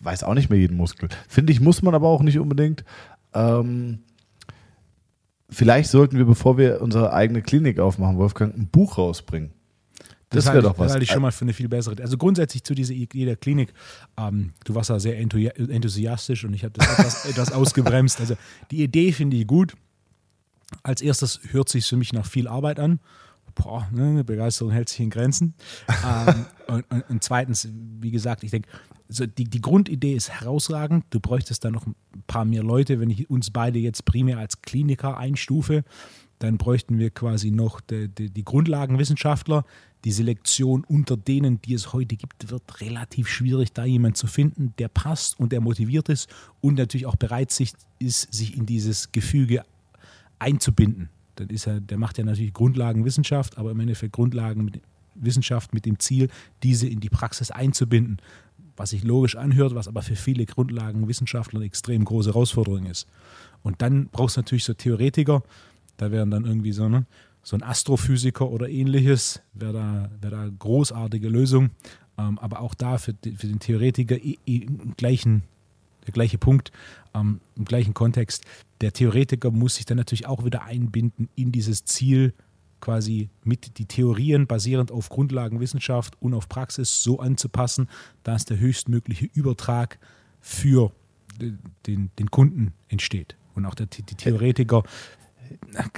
weiß auch nicht mehr jeden Muskel. Finde ich, muss man aber auch nicht unbedingt. Ähm, vielleicht sollten wir, bevor wir unsere eigene Klinik aufmachen, Wolfgang, ein Buch rausbringen. Das, wäre doch was. Das halte ich schon mal für eine viel bessere. Also grundsätzlich zu dieser Idee der Klinik, ähm, du warst da sehr enthusiastisch und ich habe das etwas, <laughs> etwas ausgebremst. Also die Idee finde ich gut. Als erstes hört sich für mich nach viel Arbeit an. Boah, ne, eine Begeisterung hält sich in Grenzen. <laughs> ähm, und, und, und, zweitens, wie gesagt, ich denke, also die, die Grundidee ist herausragend. Du bräuchtest da noch ein paar mehr Leute. Wenn ich uns beide jetzt primär als Kliniker einstufe, dann bräuchten wir quasi noch die, die, die Grundlagenwissenschaftler, die Selektion unter denen, die es heute gibt, wird relativ schwierig, da jemanden zu finden, der passt und der motiviert ist und natürlich auch bereit ist, sich in dieses Gefüge einzubinden. Das ist ja, der macht ja natürlich Grundlagenwissenschaft, aber im Endeffekt Grundlagenwissenschaft mit dem Ziel, diese in die Praxis einzubinden. Was sich logisch anhört, was aber für viele Grundlagenwissenschaftler eine extrem große Herausforderung ist. Und dann brauchst du natürlich so Theoretiker, da wären dann irgendwie so, ne, so ein Astrophysiker oder ähnliches, wäre da, wär da großartige Lösung. Ähm, aber auch da für, für den Theoretiker im gleichen, der gleiche Punkt, ähm, im gleichen Kontext. Der Theoretiker muss sich dann natürlich auch wieder einbinden in dieses Ziel, quasi mit die Theorien basierend auf Grundlagenwissenschaft und auf Praxis so anzupassen, dass der höchstmögliche Übertrag für den, den Kunden entsteht. Und auch der, die Theoretiker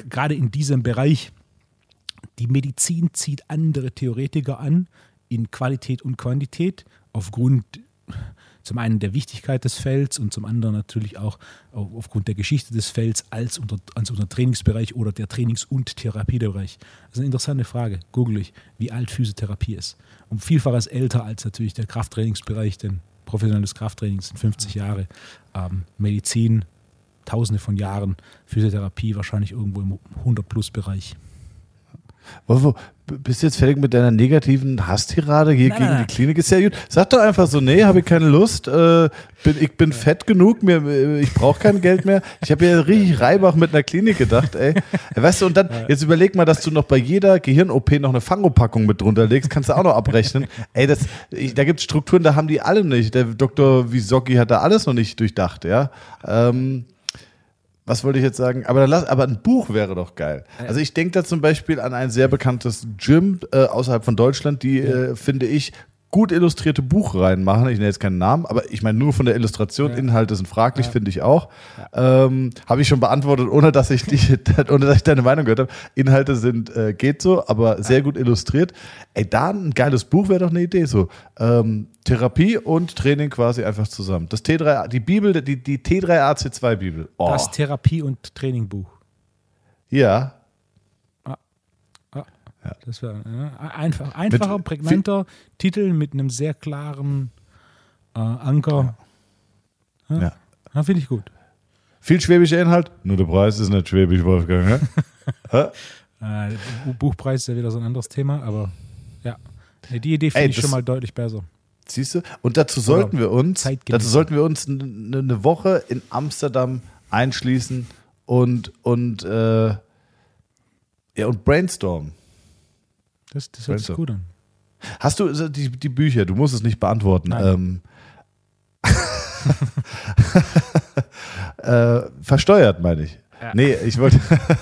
gerade in diesem Bereich, die Medizin zieht andere Theoretiker an in Qualität und Quantität aufgrund zum einen der Wichtigkeit des Felds und zum anderen natürlich auch aufgrund der Geschichte des Felds als unter, als unter Trainingsbereich oder der Trainings- und Therapiebereich. Das ist eine interessante Frage. Google ich, wie alt Physiotherapie ist. Um vielfaches älter als natürlich der Krafttrainingsbereich, denn professionelles Krafttraining sind 50 Jahre. Ähm, Medizin tausende von Jahren Physiotherapie, wahrscheinlich irgendwo im 100-Plus-Bereich. Wolfo, bist du jetzt fertig mit deiner negativen Hasstirade hier nein, gegen nein. die Klinik? Ist ja gut. Sag doch einfach so, nee, habe ich keine Lust. Äh, bin, ich bin fett genug, mir, ich brauche kein Geld mehr. Ich habe ja richtig Reibach mit einer Klinik gedacht, ey. Weißt du, und dann, jetzt überleg mal, dass du noch bei jeder Gehirn-OP noch eine Fangopackung mit drunter legst, kannst du auch noch abrechnen. <laughs> Ey, das, ich, da gibt es Strukturen, da haben die alle nicht. Der Dr. Wisocki hat da alles noch nicht durchdacht, ja. Ähm, was wollte ich jetzt sagen? Aber, lass, aber ein Buch wäre doch geil. Also ich denke da zum Beispiel an ein sehr bekanntes Gym äh, außerhalb von Deutschland, die, äh, finde ich, gut illustrierte Buchreihen machen. Ich nenne jetzt keinen Namen, aber ich meine nur von der Illustration. Ja. Inhalte sind fraglich, ja. finde ich auch. Ja. Ähm, habe ich schon beantwortet, ohne dass ich dich, <laughs> <laughs> ohne dass ich deine Meinung gehört habe. Inhalte sind äh, geht so, aber sehr gut illustriert. Ey, da ein geiles Buch wäre doch eine Idee. So ähm, Therapie und Training quasi einfach zusammen. Das T3, die Bibel, die, die T3AC2 Bibel. Oh. Das Therapie und Training Buch. Ja, ja. Das wäre ja, einfach, einfacher, mit, prägnanter Titel mit einem sehr klaren äh, Anker. Ja, ja. ja finde ich gut. Viel schwäbischer Inhalt, nur der Preis ist nicht schwäbisch, Wolfgang. <laughs> äh, Buchpreis ist ja wieder so ein anderes Thema, aber ja. Die Idee finde ich schon mal deutlich besser. Siehst du? Und dazu sollten wir uns, dazu sollten wir uns eine Woche in Amsterdam einschließen und, und, äh, ja, und brainstormen. Das, das hört sich gut an. Hast du also die, die Bücher, du musst es nicht beantworten. Ähm, <laughs> äh, versteuert, meine ich. Ja. Nee, ich wollte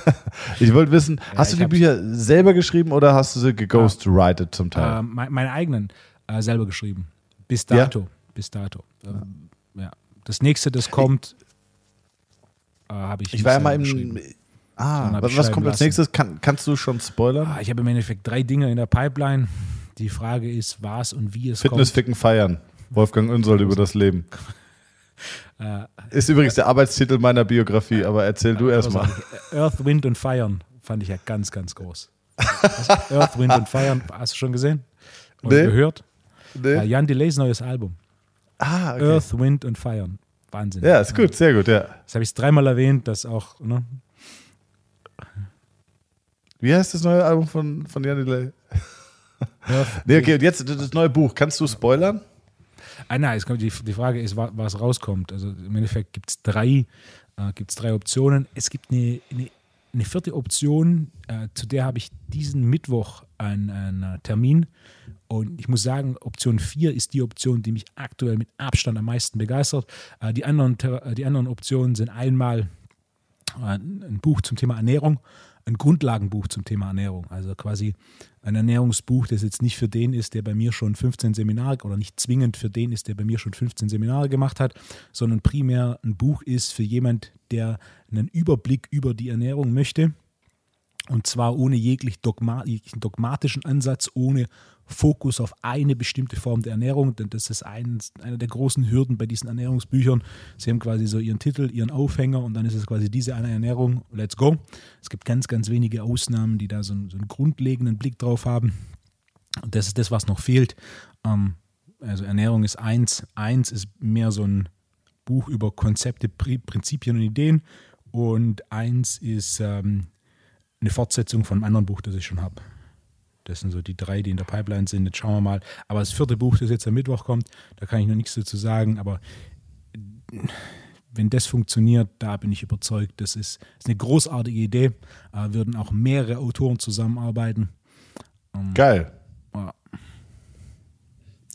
<laughs> ich wollt wissen, ja, hast du die Bücher selber geschrieben oder hast du sie geghostwrited zum Teil? Äh, meine, meine eigenen äh, selber geschrieben. Bis dato. Ja? Bis dato. Ähm, ja. Das nächste, das kommt, äh, habe ich. Ich war ja mal im, Ah, was, was kommt als nächstes? Kann, kannst du schon spoilern? Ah, ich habe im Endeffekt drei Dinge in der Pipeline. Die Frage ist, was und wie es Fitness, kommt. Fitness, Ficken, Feiern. Wolfgang Unsold über das Leben. <laughs> Äh, ist übrigens der Arbeitstitel meiner Biografie, aber erzähl du erstmal. Earth, Wind und Feiern fand ich ja ganz, ganz groß. <laughs> Earth, Wind und Feiern, hast du schon gesehen? Oder nee. gehört? Nee. Ja, Jan Delays neues Album. Ah, okay. Earth, Wind und Feiern. Wahnsinn. Ja, ist gut, sehr gut, ja. Das habe ich dreimal erwähnt, dass auch, ne, wie heißt das neue Album von, von Jan Delay? Ja, <laughs> nee, okay, und jetzt das neue Buch. Kannst du spoilern? Ah, nein, die, die Frage ist, was rauskommt. Also im Endeffekt gibt es drei, äh, drei Optionen. Es gibt eine, eine eine vierte Option, äh, zu der habe ich diesen Mittwoch einen, einen, Termin. Und ich muss sagen, Option 4 ist die Option, die mich aktuell mit Abstand am meisten begeistert. Äh, die, anderen, äh, die anderen Optionen sind einmal äh, ein Buch zum Thema Ernährung, ein Grundlagenbuch zum Thema Ernährung. Also quasi ein Ernährungsbuch, das jetzt nicht für den ist, der bei mir schon 15 Seminare oder nicht zwingend für den ist, der bei mir schon 15 Seminare gemacht hat, sondern primär ein Buch ist für jemand, der einen Überblick über die Ernährung möchte. Und zwar ohne jeglichen dogmatischen Ansatz, ohne Fokus auf eine bestimmte Form der Ernährung, denn das ist ein, eine der großen Hürden bei diesen Ernährungsbüchern. Sie haben quasi so ihren Titel, ihren Aufhänger und dann ist es quasi diese eine Ernährung, let's go. Es gibt ganz, ganz wenige Ausnahmen, die da so, so einen grundlegenden Blick drauf haben. Und das ist das, was noch fehlt. Ähm, also Ernährung ist eins, eins ist mehr so ein Buch über Konzepte, Prinzipien und Ideen und eins ist ähm, eine Fortsetzung von einem anderen Buch, das ich schon habe. Das sind so die drei, die in der Pipeline sind. Jetzt schauen wir mal. Aber das vierte Buch, das jetzt am Mittwoch kommt, da kann ich noch nichts dazu sagen. Aber wenn das funktioniert, da bin ich überzeugt, das ist, ist eine großartige Idee. Da würden auch mehrere Autoren zusammenarbeiten. Ähm, Geil. Ja.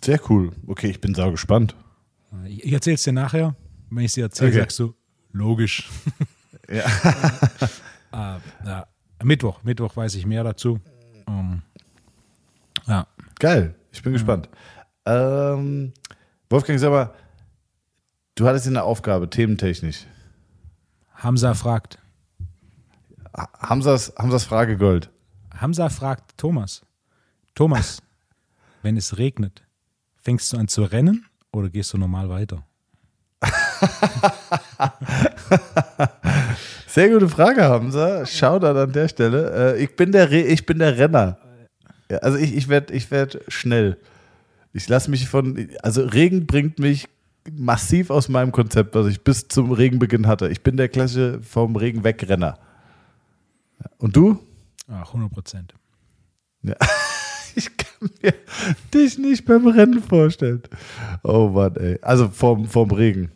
Sehr cool. Okay, ich bin sau gespannt. Ich, ich erzähle es dir nachher. Wenn ich es dir erzähle, okay. sagst du, logisch. Ja. <laughs> äh, ja. Mittwoch, Mittwoch weiß ich mehr dazu. Ähm. Geil, ich bin ja. gespannt. Ähm, Wolfgang, sag mal, du hattest eine Aufgabe, thementechnisch. Hamza fragt. Hamzas, Hamzas Frage Gold. Hamza fragt Thomas. Thomas, <laughs> wenn es regnet, fängst du an zu rennen oder gehst du normal weiter? <laughs> Sehr gute Frage, Hamza. Shoutout an der Stelle. Äh, ich bin der, Re ich bin der Renner. Ja, also ich, ich werde ich werd schnell. Ich lasse mich von, also Regen bringt mich massiv aus meinem Konzept, was ich bis zum Regenbeginn hatte. Ich bin der klassische vom Regen wegrenner. Und du? Ach, 100 Prozent. Ja. <laughs> Ich kann mir dich nicht beim Rennen vorstellen. Oh Mann, ey. Also vom, vom Regen.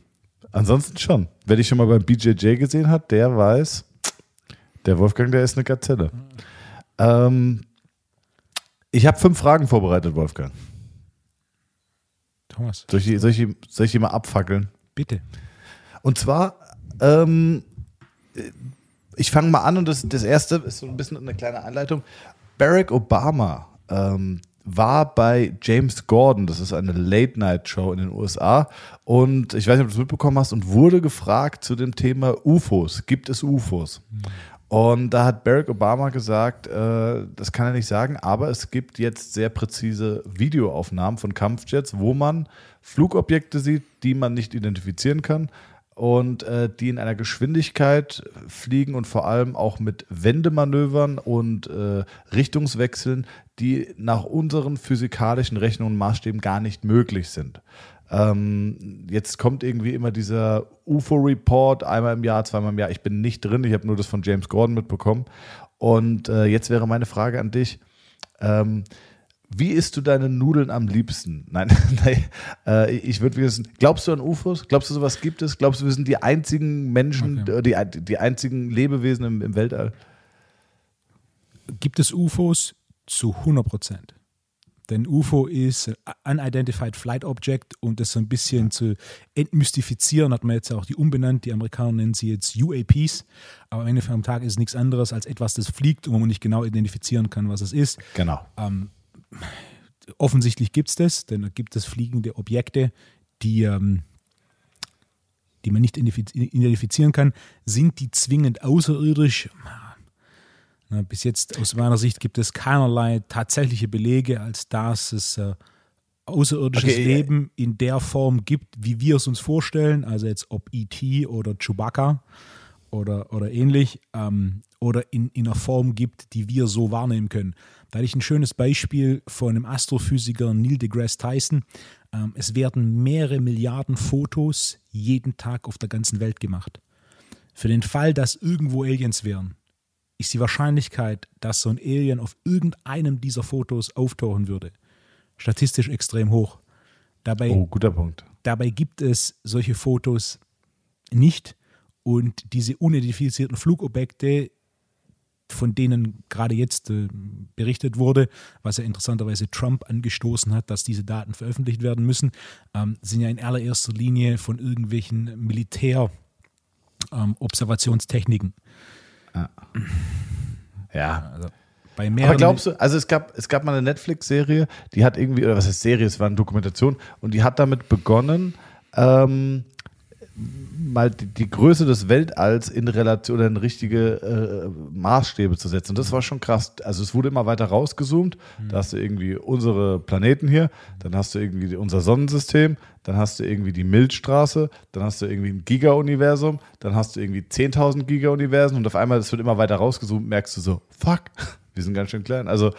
Ansonsten schon. Wer dich schon mal beim BJJ gesehen hat, der weiß, der Wolfgang, der ist eine Gazelle. Ähm, ich habe fünf Fragen vorbereitet, Wolfgang. Thomas. Soll ich, die, soll, ich die, soll ich die mal abfackeln? Bitte. Und zwar, ähm, ich fange mal an und das, das erste ist so ein bisschen eine kleine Einleitung. Barack Obama ähm, war bei James Gordon, das ist eine Late-Night-Show in den USA. Und ich weiß nicht, ob du es mitbekommen hast, und wurde gefragt zu dem Thema UFOs. Gibt es UFOs? Mhm. Und da hat Barack Obama gesagt, äh, das kann er nicht sagen, aber es gibt jetzt sehr präzise Videoaufnahmen von Kampfjets, wo man Flugobjekte sieht, die man nicht identifizieren kann und äh, die in einer Geschwindigkeit fliegen und vor allem auch mit Wendemanövern und äh, Richtungswechseln, die nach unseren physikalischen Rechnungen und Maßstäben gar nicht möglich sind. Ähm, jetzt kommt irgendwie immer dieser UFO-Report, einmal im Jahr, zweimal im Jahr. Ich bin nicht drin, ich habe nur das von James Gordon mitbekommen. Und äh, jetzt wäre meine Frage an dich. Ähm, wie isst du deine Nudeln am liebsten? <laughs> Nein, nein äh, ich würde wissen, glaubst du an UFOs? Glaubst du, sowas gibt es? Glaubst du, wir sind die einzigen Menschen, okay. die, die einzigen Lebewesen im, im Weltall? Gibt es UFOs? Zu 100 Prozent. Denn UFO ist Unidentified Flight Object und das so ein bisschen zu entmystifizieren, hat man jetzt auch die umbenannt. Die Amerikaner nennen sie jetzt UAPs. Aber am Ende vom Tag ist es nichts anderes als etwas, das fliegt und wo man nicht genau identifizieren kann, was es ist. Genau. Ähm, offensichtlich gibt es das, denn da gibt es fliegende Objekte, die, ähm, die man nicht identifizieren kann. Sind die zwingend außerirdisch? Bis jetzt aus meiner Sicht gibt es keinerlei tatsächliche Belege, als dass es äh, außerirdisches okay, Leben in der Form gibt, wie wir es uns vorstellen, also jetzt ob E.T. oder Chewbacca oder, oder ähnlich, ähm, oder in, in einer Form gibt, die wir so wahrnehmen können. Da hatte ich ein schönes Beispiel von dem Astrophysiker Neil deGrasse Tyson. Ähm, es werden mehrere Milliarden Fotos jeden Tag auf der ganzen Welt gemacht. Für den Fall, dass irgendwo Aliens wären, ist die Wahrscheinlichkeit, dass so ein Alien auf irgendeinem dieser Fotos auftauchen würde, statistisch extrem hoch. Dabei, oh, guter Punkt. Dabei gibt es solche Fotos nicht und diese unidentifizierten Flugobjekte von denen gerade jetzt äh, berichtet wurde, was ja interessanterweise Trump angestoßen hat, dass diese Daten veröffentlicht werden müssen, ähm, sind ja in allererster Linie von irgendwelchen Militär-Observationstechniken. Ähm, ja. Also bei mehreren, Aber glaubst du, also es gab, es gab mal eine Netflix-Serie, die hat irgendwie, oder was heißt Serie, es war eine Dokumentation, und die hat damit begonnen, ähm, mal die, die, Größe des Weltalls in Relation oder in richtige äh, Maßstäbe zu setzen. Und das war schon krass. Also es wurde immer weiter rausgezoomt. Da hast du irgendwie unsere Planeten hier, dann hast du irgendwie unser Sonnensystem, dann hast du irgendwie die Milchstraße, dann hast du irgendwie ein Giga-Universum, dann hast du irgendwie 10.000 Giga-Universen und auf einmal, das wird immer weiter rausgezoomt, merkst du so, fuck, <laughs> wir sind ganz schön klein. Also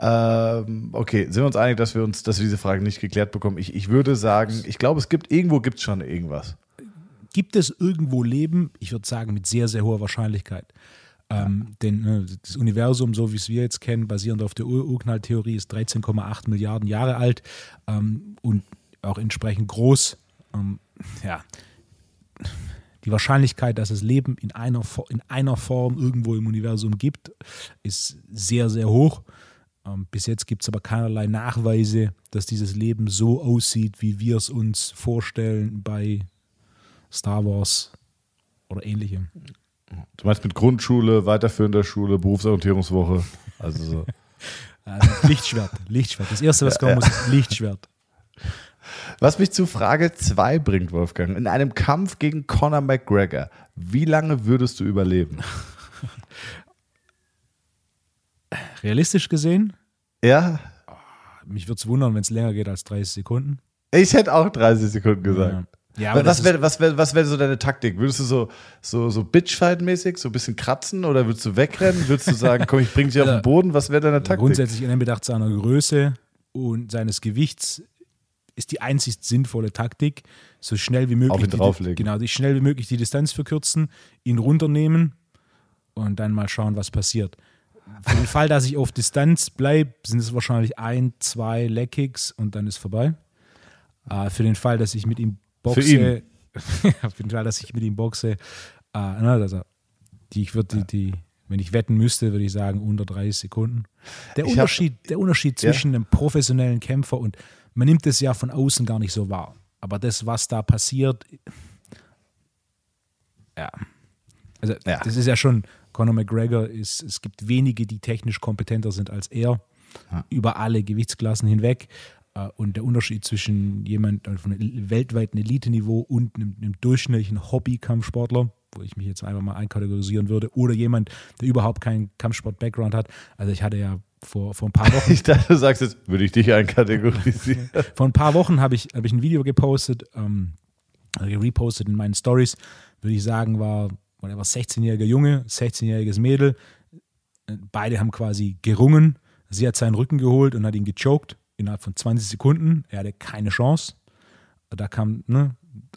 ähm, okay, sind wir uns einig, dass wir uns, dass wir diese Frage nicht geklärt bekommen? Ich, ich würde sagen, ich glaube, es gibt irgendwo gibt es schon irgendwas. Gibt es irgendwo Leben? Ich würde sagen, mit sehr, sehr hoher Wahrscheinlichkeit. Ähm, denn äh, das Universum, so wie es wir jetzt kennen, basierend auf der Ur Urknalltheorie, ist 13,8 Milliarden Jahre alt ähm, und auch entsprechend groß. Ähm, ja, die Wahrscheinlichkeit, dass es Leben in einer, in einer Form irgendwo im Universum gibt, ist sehr, sehr hoch. Ähm, bis jetzt gibt es aber keinerlei Nachweise, dass dieses Leben so aussieht, wie wir es uns vorstellen bei Star Wars oder ähnlichem. Du meinst mit Grundschule, weiterführender Schule, Berufsorientierungswoche, also so. <laughs> Lichtschwert, Lichtschwert. Das erste, was kommen muss, ist Lichtschwert. Was mich zu Frage 2 bringt, Wolfgang. In einem Kampf gegen Conor McGregor, wie lange würdest du überleben? <laughs> Realistisch gesehen? Ja. Mich würde es wundern, wenn es länger geht als 30 Sekunden. Ich hätte auch 30 Sekunden gesagt. Ja. Ja, aber was wäre was wär, was wär so deine Taktik? Würdest du so, so, so Bitchfight-mäßig, so ein bisschen kratzen oder würdest du wegrennen? Würdest du sagen, komm, ich bring dich auf den Boden? Was wäre deine Taktik? Grundsätzlich in Anbetracht seiner Größe und seines Gewichts ist die einzig sinnvolle Taktik, so schnell wie möglich, auf ihn drauflegen. Die, genau, schnell wie möglich die Distanz verkürzen, ihn runternehmen und dann mal schauen, was passiert. Für den Fall, dass ich auf Distanz bleibe, sind es wahrscheinlich ein, zwei Leckkicks und dann ist vorbei. Uh, für den Fall, dass ich mit ihm boxe, Für ihn. auf jeden Fall, dass ich mit ihm boxe, uh, also die, ich würde die, die, wenn ich wetten müsste, würde ich sagen unter 30 Sekunden. Der Ich Unterschied, der Unterschied Ja. zwischen einem professionellen Kämpfer und man nimmt es ja von außen gar nicht so wahr. Aber das, was da passiert, ja. Also Ja. das ist ja schon, Conor McGregor ist, es gibt wenige, die technisch kompetenter sind als er, Ja. über alle Gewichtsklassen hinweg. Äh, Und der Unterschied zwischen jemand von einem weltweiten Eliteniveau und einem, einem durchschnittlichen Hobby-Kampfsportler, wo ich mich jetzt einfach mal einkategorisieren würde, oder jemand, der überhaupt keinen Kampfsport-Background hat. Also ich hatte ja vor, vor ein paar <laughs> Wochen Ich dachte, du sagst jetzt, würde ich dich einkategorisieren. <laughs> vor ein paar Wochen habe ich, habe ich ein Video gepostet, ähm, also repostet in meinen Stories, würde ich sagen, war, war er 16-jähriger Junge, 16-jähriges Mädel. Äh, Beide haben quasi gerungen. Sie hat seinen Rücken geholt und hat ihn gechoked innerhalb von 20 Sekunden. Er hatte keine Chance. Da kam, ne,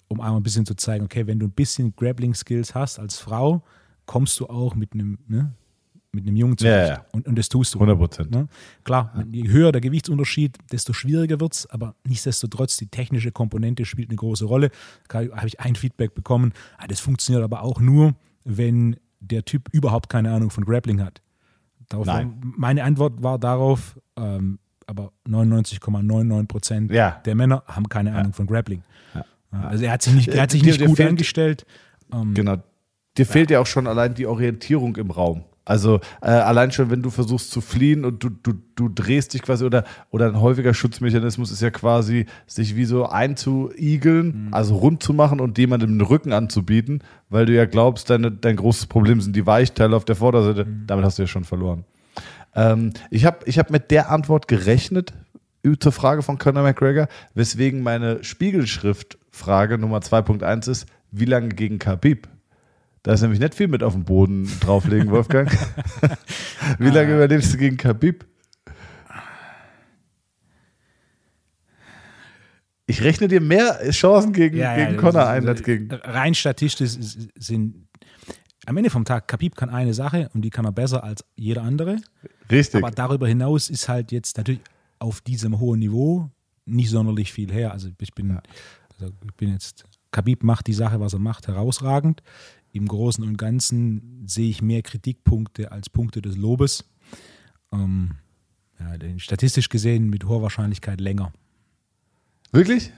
um einmal ein bisschen zu zeigen, okay, wenn du ein bisschen Grappling-Skills hast als Frau, kommst du auch mit einem, ne, mit einem Jungen zurecht. Ja, ja. Und, und das tust du. 100 Prozent. Ne? Klar, je höher der Gewichtsunterschied, desto schwieriger wird es, aber nichtsdestotrotz, die technische Komponente spielt eine große Rolle. Da habe ich ein Feedback bekommen. Ah, das funktioniert aber auch nur, wenn der Typ überhaupt keine Ahnung von Grappling hat. Darauf Nein. War, meine Antwort war darauf, ähm, aber 99,99 Prozent Ja. der Männer haben keine Ahnung von Grappling. Ja. Also er hat sich nicht, er hat sich Dir- nicht dir gut fehlt- angestellt. Ähm, Genau. Dir fehlt ja auch schon allein die Orientierung im Raum. Also äh, allein schon, wenn du versuchst zu fliehen und du, du, du drehst dich quasi oder, oder ein häufiger Schutzmechanismus ist ja quasi, sich wie so einzuigeln, also rund zu machen und jemandem den Rücken anzubieten, weil du ja glaubst, deine, dein großes Problem sind die Weichteile auf der Vorderseite. Damit hast du ja schon verloren. Ähm, ich habe ich hab mit der Antwort gerechnet zur Frage von Conor McGregor, weswegen meine Spiegelschriftfrage Nummer 2.1 ist, wie lange gegen Khabib? Da ist nämlich nicht viel mit auf den Boden drauflegen, <laughs> Wolfgang. wie lange überlebst du gegen Khabib? Ich rechne dir mehr Chancen gegen, gegen das Conor ist- ein als gegen. Rein statistisch ist- sind am Ende vom Tag, Khabib kann eine Sache und die kann er besser als jeder andere. Richtig. Aber darüber hinaus ist halt jetzt natürlich auf diesem hohen Niveau nicht sonderlich viel her. Also ich bin, also ich bin jetzt, Khabib macht die Sache, was er macht, herausragend. im Großen und Ganzen sehe ich mehr Kritikpunkte als Punkte des Lobes. Ähm, ja, statistisch gesehen mit hoher Wahrscheinlichkeit länger. Wirklich?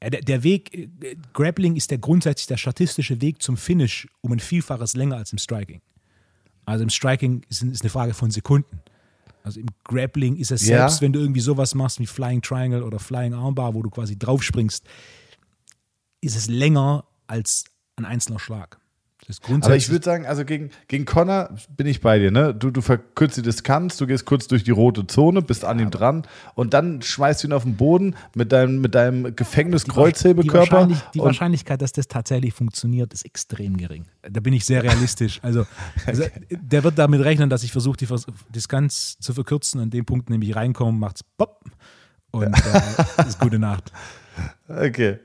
Der, der, Weg, äh, Grappling ist der grundsätzlich der statistische Weg zum Finish um ein Vielfaches länger als im Striking. Also im Striking ist, ist eine Frage von Sekunden. Also im Grappling ist es Ja. selbst, wenn du irgendwie sowas machst wie Flying Triangle oder Flying Armbar, wo du quasi draufspringst, ist es länger als ein einzelner Schlag. Das Aber ich würde sagen, also gegen, gegen Connor bin ich bei dir, ne? Du, du verkürzt die Distanz, du gehst kurz durch die rote Zone, bist an ihm dran und dann schmeißt du ihn auf den Boden mit deinem, mit deinem die Gefängnis-Kreuzhebekörper. Wahrscheinlich, die Wahrscheinlichkeit, dass das tatsächlich funktioniert, ist extrem gering. Da bin ich sehr realistisch. Also, <laughs> also der wird damit rechnen, dass ich versuche, die Vers Distanz zu verkürzen. An dem Punkt nämlich reinkommen, macht's pop und äh, <laughs> ist gute Nacht. Okay.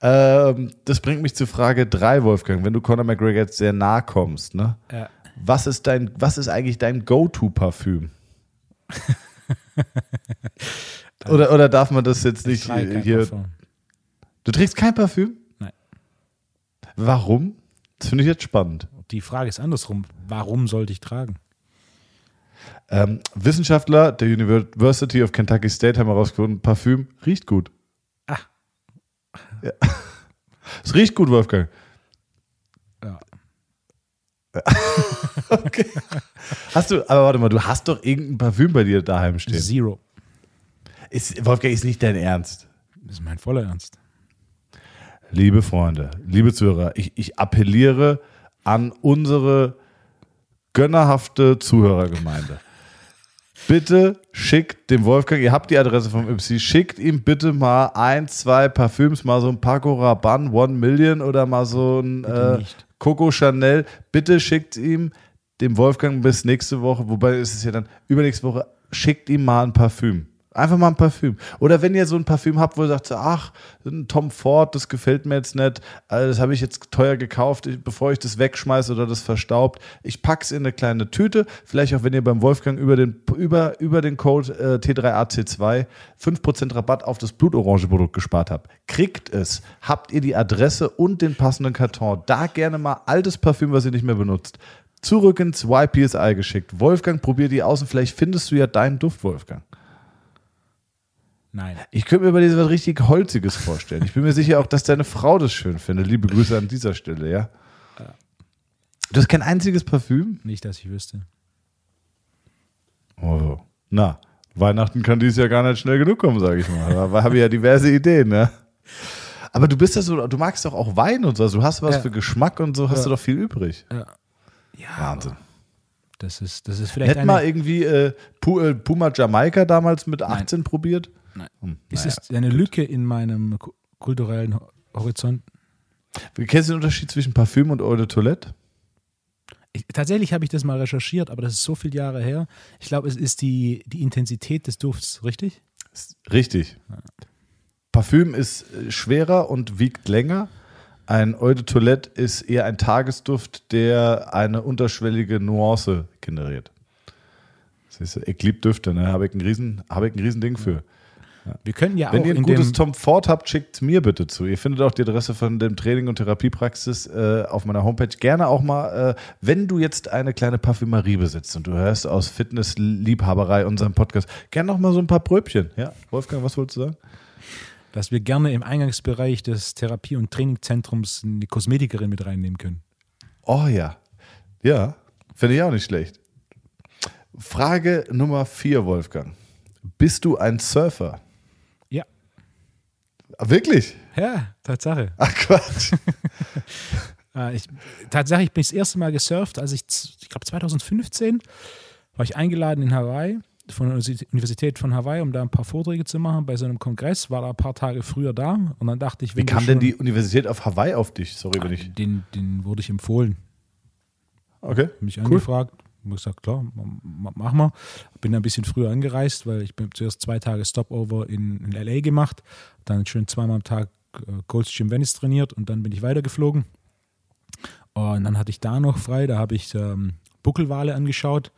Ähm, das bringt mich zu Frage 3, Wolfgang. Wenn du Conor McGregor jetzt sehr nah kommst, ne? Ja. Was ist dein, was ist eigentlich dein Go-To-Parfüm? <laughs> oder, oder darf man das jetzt nicht hier? Parfum. Du trägst kein Parfüm? Nein. Warum? Das finde ich jetzt spannend. Die Frage ist andersrum. Warum sollte ich tragen? Ähm, Wissenschaftler der University of Kentucky State haben herausgefunden, Parfüm riecht gut. Ja. <laughs> Es riecht gut, Wolfgang. Ja. <laughs> Okay. Hast du, aber warte mal, du hast doch irgendein Parfüm bei dir daheim stehen. Zero. Ist, Wolfgang, ist nicht dein Ernst. Das ist mein voller Ernst. Liebe Freunde, liebe Zuhörer, ich, ich appelliere an unsere gönnerhafte Zuhörergemeinde. Bitte schickt dem Wolfgang, ihr habt die Adresse vom YC, schickt ihm bitte mal ein, zwei Parfüms, mal so ein Paco Rabanne One Million oder mal so ein äh. Coco Chanel. Bitte schickt ihm, dem Wolfgang bis nächste Woche, wobei ist es ja dann übernächste Woche, schickt ihm mal ein Parfüm. Einfach mal ein Parfüm. Oder wenn ihr so ein Parfüm habt, wo ihr sagt, ach, ein Tom Ford, das gefällt mir jetzt nicht, also das habe ich jetzt teuer gekauft, bevor ich das wegschmeiße oder das verstaubt. Ich pack's in eine kleine Tüte, vielleicht auch wenn ihr beim Wolfgang über den, über, über den Code äh, T3AC2 5% Rabatt auf das Blutorange-Produkt gespart habt. Kriegt es, habt ihr die Adresse und den passenden Karton. Da gerne mal altes Parfüm, was ihr nicht mehr benutzt. Zurück ins YPSI geschickt. Wolfgang, probier die aus und vielleicht findest du ja deinen Duft, Wolfgang. Nein. Ich könnte mir bei dir was richtig Holziges vorstellen. Ich bin mir sicher auch, dass deine Frau das schön findet. Liebe Grüße an dieser Stelle, ja? Du hast kein einziges Parfüm? Nicht, dass ich wüsste. Oh. Na, Weihnachten kann dieses Jahr gar nicht schnell genug kommen, sage ich mal. Da habe ich ja diverse Ideen, ne? Aber du bist ja so, du magst doch auch Wein und so. Du hast was Ja. für Geschmack und so, hast Ja. du doch viel übrig. Ja. Ja, Wahnsinn. Das ist, das ist vielleicht Hätten mal irgendwie äh, äh, Puma Jamaika damals mit 18 probiert? Nein. Hm, Ist naja. es eine Lücke in meinem ku- kulturellen Ho- Horizont? Kennst du den Unterschied zwischen Parfüm und Eau de Toilette? Ich, tatsächlich habe ich das mal recherchiert, aber das ist so viele Jahre her. Ich glaube, es ist die, die Intensität des Dufts, richtig? Richtig. Parfüm ist äh, schwerer und wiegt länger. Ein Eau de Toilette ist eher ein Tagesduft, der eine unterschwellige Nuance generiert. Siehst du, ich liebe Düfte, ne? Habe ich ein riesen, habe ich ein riesen Ding für. Wir können ja Wenn auch ihr ein in gutes dem, Tom Ford habt, schickt mir bitte zu. Ihr findet auch die Adresse von dem Training- und Therapiepraxis äh, auf meiner Homepage. Gerne auch mal, äh, wenn du jetzt eine kleine Parfümerie besitzt und du hörst aus Fitness-Liebhaberei unseren Podcast, gerne noch mal so ein paar Pröbchen. Ja, Wolfgang, was wolltest du sagen? dass wir gerne im Eingangsbereich des Therapie- und Trainingzentrums eine Kosmetikerin mit reinnehmen können. Oh ja. Ja, finde ich auch nicht schlecht. Frage Nummer vier, Wolfgang. Bist du ein Surfer? Ah, Wirklich? Ja, Tatsache. Ach Quatsch. <laughs> Äh, ich, tatsächlich bin ich das erste Mal gesurft, als ich, ich glaube 2015, war ich eingeladen in Hawaii, von der Universität- von Hawaii, um da ein paar Vorträge zu machen bei so einem Kongress, war da ein paar Tage früher da und dann dachte ich, Wie wenn du kam denn die Universität auf Hawaii auf dich? Sorry, wenn ich. Den, den wurde ich empfohlen. Okay. mich Cool. angefragt. Ich habe gesagt, klar, ma- ma- mach mal. Bin ein bisschen früher angereist, weil ich bin zuerst zwei Tage Stopover in, in LA gemacht, dann schön zweimal am Tag äh, Gym Venice trainiert und dann bin ich weitergeflogen. Und dann hatte ich da noch frei, da habe ich ähm, Buckelwale angeschaut,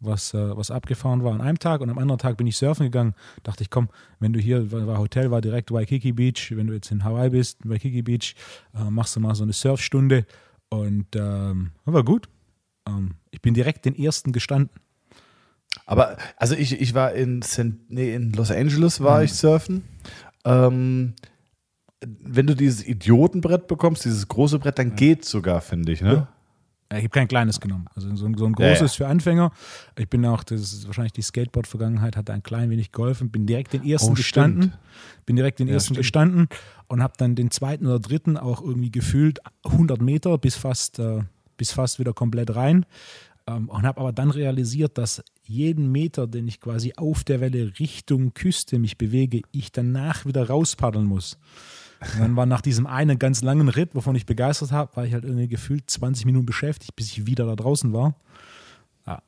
was, äh, was abgefahren war an einem Tag und am anderen Tag bin ich surfen gegangen. Dachte ich, komm, wenn du hier, war Hotel war direkt Waikiki Beach, wenn du jetzt in Hawaii bist, Waikiki Beach, äh, machst du mal so eine Surfstunde. Und ähm, war gut. Ähm, ich bin direkt den ersten gestanden. Aber also ich, ich war in, San, nee, in Los Angeles war Mhm. ich surfen. Ähm, wenn du dieses Idiotenbrett bekommst, dieses große Brett, dann geht's sogar, finde ich. Ne? Ja, Ich habe kein kleines genommen. Also so ein, so ein Ja, großes ja. für Anfänger. Ich bin auch, das ist wahrscheinlich die Skateboard-Vergangenheit, hat ein klein wenig geholfen. Bin direkt den ersten Oh, gestanden. stimmt. Bin direkt den Ja, ersten stimmt. gestanden und habe dann den zweiten oder dritten auch irgendwie gefühlt 100 Meter bis fast, äh, bis fast wieder komplett rein. Ähm, und habe aber dann realisiert, dass jeden Meter, den ich quasi auf der Welle Richtung Küste mich bewege, ich danach wieder rauspaddeln muss. Und dann war nach diesem einen ganz langen Ritt, wovon ich begeistert habe, war ich halt irgendwie gefühlt 20 Minuten beschäftigt, bis ich wieder da draußen war. Ja.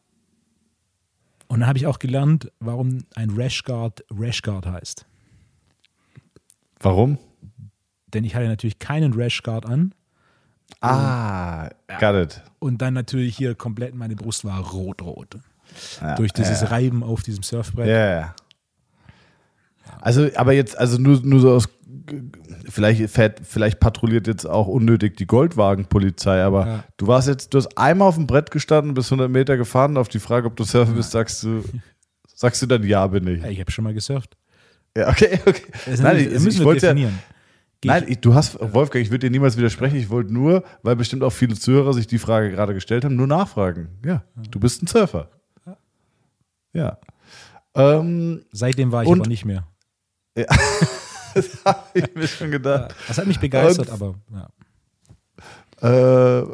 Und dann habe ich auch gelernt, warum ein Rashguard Rashguard heißt. Warum? Denn ich hatte natürlich keinen Rashguard an Ah, got it. und dann natürlich hier komplett meine Brust war rot-rot. Ja, durch dieses ja. Reiben auf diesem Surfbrett. Ja, ja. Also, aber jetzt, also nur, nur so aus, vielleicht, fährt, vielleicht patrouilliert jetzt auch unnötig die Goldwagenpolizei, aber Ja. du warst jetzt, du hast einmal auf dem Brett gestanden, bis 100 Meter gefahren, auf die Frage, ob du surfen bist, sagst du, sagst du dann, ja, bin ich. Ja, ich habe schon mal gesurft. Ja, okay, okay. Das Nein, ich, ich wir wollte ja, nein, ich, du hast, Wolfgang, ich würde dir niemals widersprechen, ich wollte nur, weil bestimmt auch viele Zuhörer sich die Frage gerade gestellt haben, nur nachfragen. Ja, du bist ein Surfer. Ja. Ähm, seitdem war ich und- aber nicht mehr. <laughs> das habe ich mir schon gedacht. Das hat mich begeistert, Und- aber ja. Äh,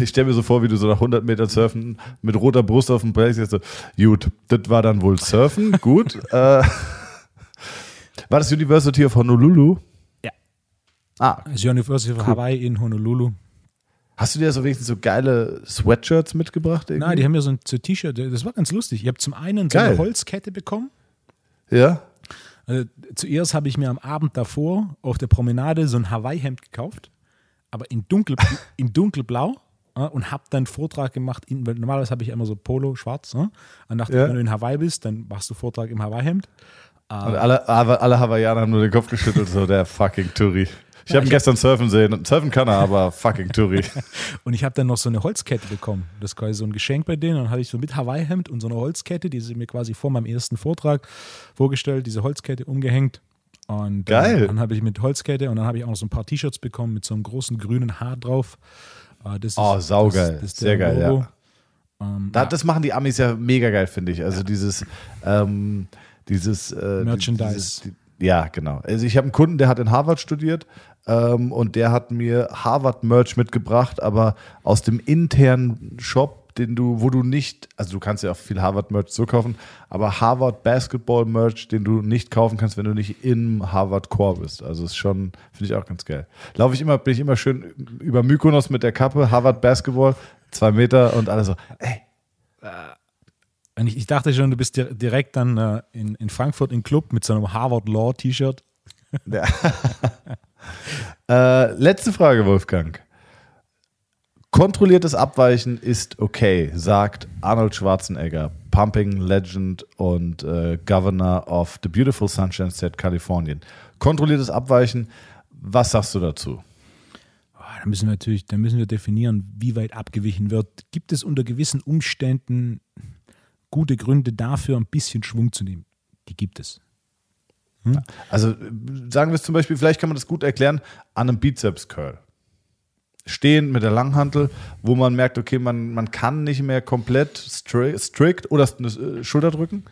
ich stelle mir so vor, wie du so nach 100 Metern surfen mit roter Brust auf dem jetzt so, gut, das war dann wohl Surfen, gut. <laughs> äh, war das University of Honolulu? Ja. Ah, Das University of Hawaii in Honolulu. hast du dir so wenigstens so geile Sweatshirts mitgebracht? Irgendwie? Nein, die haben mir so ein so T-Shirt, das war ganz lustig. Ich habe zum einen so Geil. eine Holzkette bekommen. Ja? Also, zuerst habe ich mir am Abend davor auf der Promenade so ein Hawaii-Hemd gekauft, aber in, dunkel, <laughs> in dunkelblau ja, und habe dann einen Vortrag gemacht. In, normalerweise habe ich immer so Polo, schwarz. Ja, und dachte, Ja. wenn du in Hawaii bist, dann machst du Vortrag im Hawaii-Hemd. Und alle, aber alle Hawaiianer haben nur den Kopf geschüttelt, so der fucking Turi. Ich habe ihn gestern surfen sehen. Surfen kann er, aber <laughs> fucking Turi. Und ich habe dann noch so eine Holzkette bekommen. Das ist quasi so ein Geschenk bei denen. Und dann hatte ich so mit Hawaii-Hemd und so eine Holzkette, die sie mir quasi vor meinem ersten Vortrag vorgestellt, diese Holzkette umgehängt. Und Geil. Äh, dann habe ich mit Holzkette und dann habe ich auch noch so ein paar T-Shirts bekommen mit so einem großen grünen Haar drauf. Äh, das ist, Oh, saugeil. Das, das Sehr geil, ja. Logo. Ähm, Da, das machen die Amis ja mega geil, finde ich. Also dieses, ähm, dieses äh, Merchandise. Dieses, die, ja, genau. Also ich habe einen Kunden, der hat in Harvard studiert ähm, und der hat mir Harvard-Merch mitgebracht, aber aus dem internen Shop, den du, wo du nicht, also du kannst ja auch viel Harvard-Merch so kaufen, aber Harvard-Basketball-Merch, den du nicht kaufen kannst, wenn du nicht im Harvard-Core bist. Also ist schon, finde ich auch ganz geil. Laufe ich immer, bin ich immer schön über Mykonos mit der Kappe, Harvard-Basketball, zwei Meter und alle so, ey, und ich, ich dachte schon, du bist dir- direkt dann äh, in, in Frankfurt im Club mit so einem Harvard Law T-Shirt. Ja. <laughs> äh, letzte Frage, Wolfgang. Kontrolliertes Abweichen ist okay, sagt Arnold Schwarzenegger, Pumping Legend und äh, Governor of the Beautiful Sunshine State, Kalifornien. Kontrolliertes Abweichen, was sagst du dazu? Da müssen wir natürlich, da müssen wir definieren, wie weit abgewichen wird. Gibt es unter gewissen Umständen gute Gründe dafür, ein bisschen Schwung zu nehmen? Die gibt es. Also äh, sagen wir es zum Beispiel, vielleicht kann man das gut erklären, an einem Bizeps-Curl. Stehen mit der Langhantel, wo man merkt, okay, man, man kann nicht mehr komplett stri strict oder äh, Schulter drücken.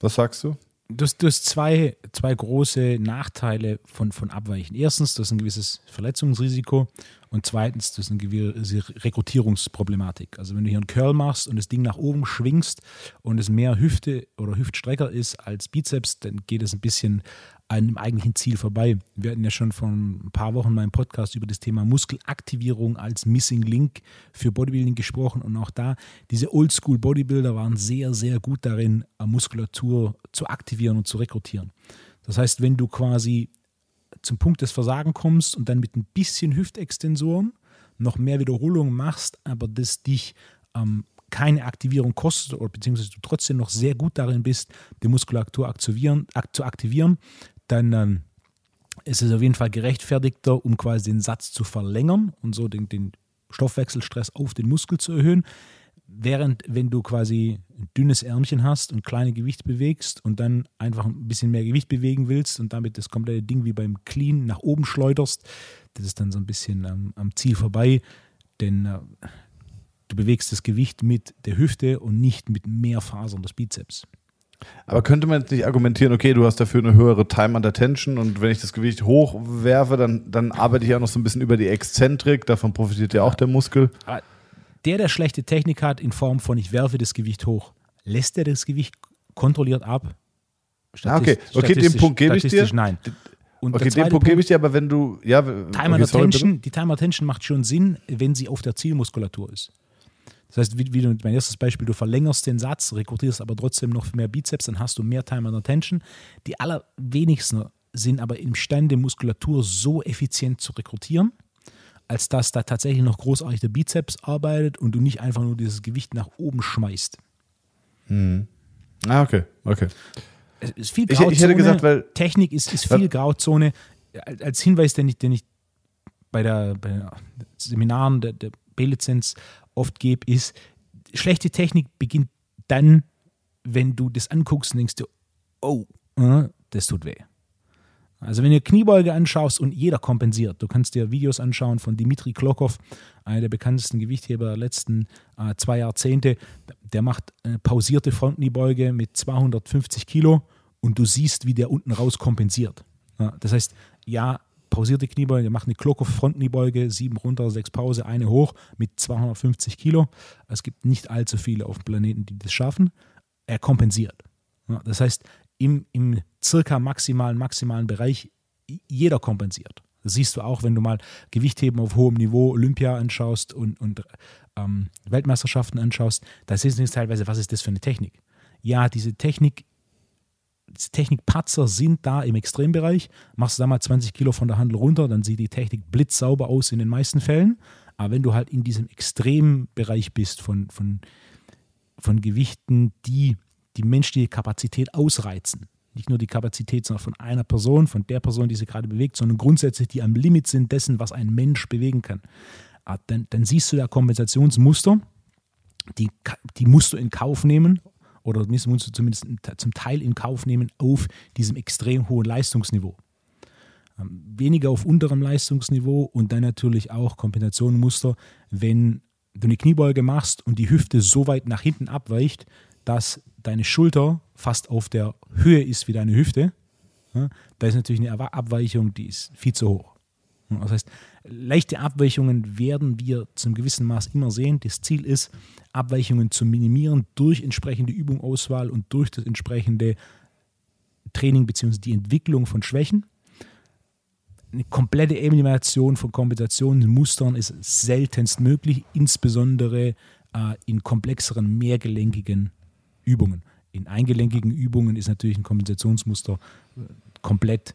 Was sagst du? Du hast, du hast zwei, zwei große Nachteile von, von Abweichen. Erstens, das ist ein gewisses Verletzungsrisiko und zweitens, das ist eine gewisse Rekrutierungsproblematik. Also wenn du hier einen Curl machst und das Ding nach oben schwingst und es mehr Hüfte oder Hüftstrecker ist als Bizeps, dann geht es ein bisschen dem eigentlichen Ziel vorbei. Wir hatten ja schon vor ein paar Wochen im Podcast über das Thema Muskelaktivierung als Missing Link für Bodybuilding gesprochen und auch da, diese Oldschool Bodybuilder waren sehr, sehr gut darin, äh, Muskulatur zu aktivieren und zu rekrutieren. Das heißt, wenn du quasi zum Punkt des Versagen kommst und dann mit ein bisschen Hüftextensoren noch mehr Wiederholungen machst, aber das dich ähm, keine Aktivierung kostet oder beziehungsweise du trotzdem noch sehr gut darin bist, die Muskulatur aktivieren, ak zu aktivieren, dann ähm, ist es auf jeden Fall gerechtfertigter, um quasi den Satz zu verlängern und so den, den Stoffwechselstress auf den Muskel zu erhöhen. Während, wenn du quasi ein dünnes Ärmchen hast und kleine Gewicht bewegst und dann einfach ein bisschen mehr Gewicht bewegen willst und damit das komplette Ding wie beim Clean nach oben schleuderst, das ist dann so ein bisschen am, am Ziel vorbei, denn äh, du bewegst das Gewicht mit der Hüfte und nicht mit mehr Fasern des Bizeps. Aber könnte man jetzt nicht argumentieren, okay, du hast dafür eine höhere Time under Tension und wenn ich das Gewicht hochwerfe, dann, dann arbeite ich auch noch so ein bisschen über die Exzentrik, davon profitiert ja auch der Muskel. Aber der, der schlechte Technik hat, in Form von ich werfe das Gewicht hoch, lässt er das Gewicht kontrolliert ab? Ah, okay, okay, den Punkt gebe ich dir. Nein. Und Okay, den Punkt gebe ich dir, aber wenn du, ja, Time okay, sorry, bitte. Tension, die Time under Tension macht schon Sinn, wenn sie auf der Zielmuskulatur ist. Das heißt, wie, wie du, mein erstes Beispiel, du verlängerst den Satz, rekrutierst aber trotzdem noch mehr Bizeps, dann hast du mehr Time under Tension. Die allerwenigsten sind aber imstande, Muskulatur so effizient zu rekrutieren, als dass da tatsächlich noch großartig der Bizeps arbeitet und du nicht einfach nur dieses Gewicht nach oben schmeißt. Ah, okay, okay. Es ist viel Ich- Grauzone. ich hätte gesagt, weil- Technik ist, ist viel Grauzone. Als Hinweis, den ich, den ich bei, der, bei den Seminaren der, der B-Lizenz oft gebe, ist, schlechte Technik beginnt dann, wenn du das anguckst und denkst dir, oh, äh, das tut weh. Also wenn du Kniebeuge anschaust und jeder kompensiert, du kannst dir Videos anschauen von Dimitri Klokov, einer der bekanntesten Gewichtheber der letzten äh, zwei Jahrzehnte, der macht eine pausierte Frontkniebeuge mit 250 Kilo und du siehst, wie der unten raus kompensiert. Ja, das heißt, ja, pausierte Kniebeuge, macht eine Klokov Frontkniebeuge, sieben runter, sechs Pause, eine hoch mit 250 Kilo. Es gibt nicht allzu viele auf dem Planeten, die das schaffen. Er kompensiert. Das heißt, im, im circa maximalen, maximalen Bereich, jeder kompensiert. Das siehst du auch, wenn du mal Gewichtheben auf hohem Niveau, Olympia anschaust und, und ähm, Weltmeisterschaften anschaust. Da siehst du teilweise, was ist das für eine Technik? Ja, diese Technik, Technikpatzer sind da im Extrembereich. Machst du da mal 20 Kilo von der Handel runter, dann sieht die Technik blitzsauber aus in den meisten Fällen. Aber wenn du halt in diesem Extrembereich bist von, von, von Gewichten, die die menschliche Kapazität ausreizen. Nicht nur die Kapazität, sondern von einer Person, von der Person, die sie gerade bewegt, sondern grundsätzlich die am Limit sind dessen, was ein Mensch bewegen kann. Ah, Dann, dann siehst du da Kompensationsmuster, die, die musst du in Kauf nehmen oder musst du zumindest zum Teil in Kauf nehmen auf diesem extrem hohen Leistungsniveau. Ähm, Weniger auf unterem Leistungsniveau und dann natürlich auch Kompensationsmuster, wenn du eine Kniebeuge machst und die Hüfte so weit nach hinten abweicht, dass deine Schulter fast auf der Höhe ist wie deine Hüfte, da ist natürlich eine Abweichung, die ist viel zu hoch. Ja, Das heißt, leichte Abweichungen werden wir zum gewissen Maß immer sehen. Das Ziel ist, Abweichungen zu minimieren durch entsprechende Übungauswahl und durch das entsprechende Training bzw. die Entwicklung von Schwächen. Eine komplette Elimination von Kompensationsmustern ist seltenst möglich, insbesondere äh, in komplexeren, mehrgelenkigen Übungen. In eingelenkigen Übungen ist natürlich ein Kompensationsmuster äh, komplett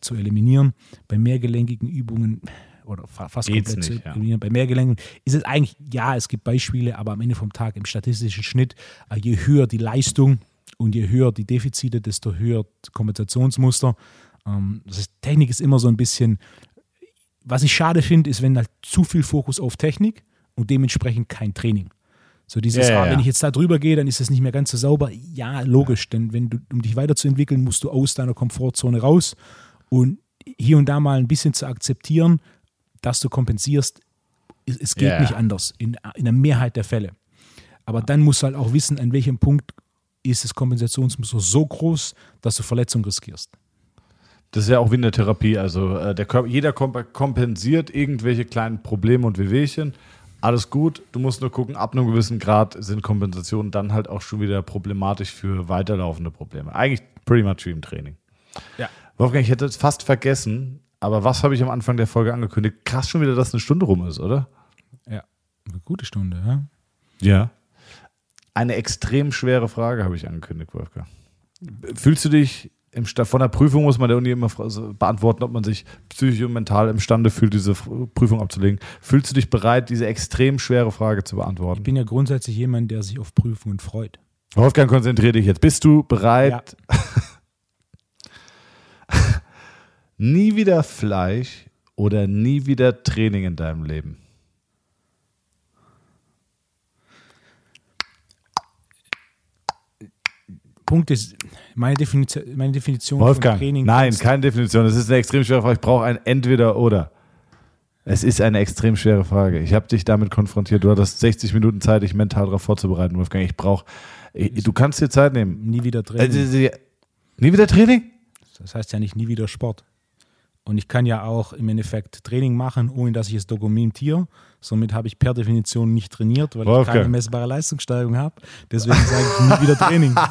zu eliminieren. Bei mehrgelenkigen Übungen oder fa- fast Geht's komplett nicht, zu ja. eliminieren. Bei mehrgelenkigen ist es eigentlich, ja, es gibt Beispiele, aber am Ende vom Tag im statistischen Schnitt, äh, je höher die Leistung und je höher die Defizite, desto höher das Kompensationsmuster. Ähm, das heißt, Technik ist immer so ein bisschen, was ich schade finde, ist, wenn halt zu viel Fokus auf Technik und dementsprechend kein Training. So dieses, Ja, ja, ah, wenn ja. ich jetzt da drüber gehe, dann ist es nicht mehr ganz so sauber. Ja, logisch, denn wenn du, um dich weiterzuentwickeln, musst du aus deiner Komfortzone raus und hier und da mal ein bisschen zu akzeptieren, dass du kompensierst, es, es geht ja. nicht anders in, in der Mehrheit der Fälle. Aber dann musst du halt auch wissen, an welchem Punkt ist das Kompensationsmuster so groß, dass du Verletzung riskierst. Das ist ja auch wie in der Therapie. Also äh, der Körper, jeder komp kompensiert irgendwelche kleinen Probleme und Wehwehchen. Alles gut. Du musst nur gucken, ab einem gewissen Grad sind Kompensationen dann halt auch schon wieder problematisch für weiterlaufende Probleme. Eigentlich pretty much wie im Training. Ja. Wolfgang, ich hätte es fast vergessen, aber was habe ich am Anfang der Folge angekündigt? Krass schon wieder, dass eine Stunde rum ist, oder? Ja, eine gute Stunde, ja. Ja. Eine extrem schwere Frage habe ich angekündigt, Wolfgang. Fühlst du dich im von der Prüfung muss man der Uni immer fra- so beantworten, ob man sich psychisch und mental imstande fühlt, diese Prüfung abzulegen. Fühlst du dich bereit, diese extrem schwere Frage zu Ich beantworten? bin ja grundsätzlich jemand, der sich auf Prüfungen freut. Wolfgang, konzentrier dich jetzt. Bist du bereit? <laughs> <laughs> Nie wieder Fleisch oder nie wieder Training in deinem Leben? Punkt ist, meine Definition, meine Definition Wolfgang, von Training. nein, keine Definition. Das ist eine extrem schwere Frage. Ich brauche ein Entweder-Oder. Es ist eine extrem schwere Frage. Ich habe dich damit konfrontiert. Du hattest 60 Minuten Zeit, dich mental darauf vorzubereiten, Wolfgang. Ich brauche. Du kannst dir Zeit nehmen. nie wieder Training. Also, sie- nie wieder Training? Das heißt ja nicht nie wieder Sport. Und ich kann ja auch im Endeffekt Training machen, ohne dass ich es dokumentiere. Somit habe ich per Definition nicht trainiert, weil Wolfgang. ich keine messbare Leistungssteigerung habe. Deswegen sage ich nie wieder Training. <laughs>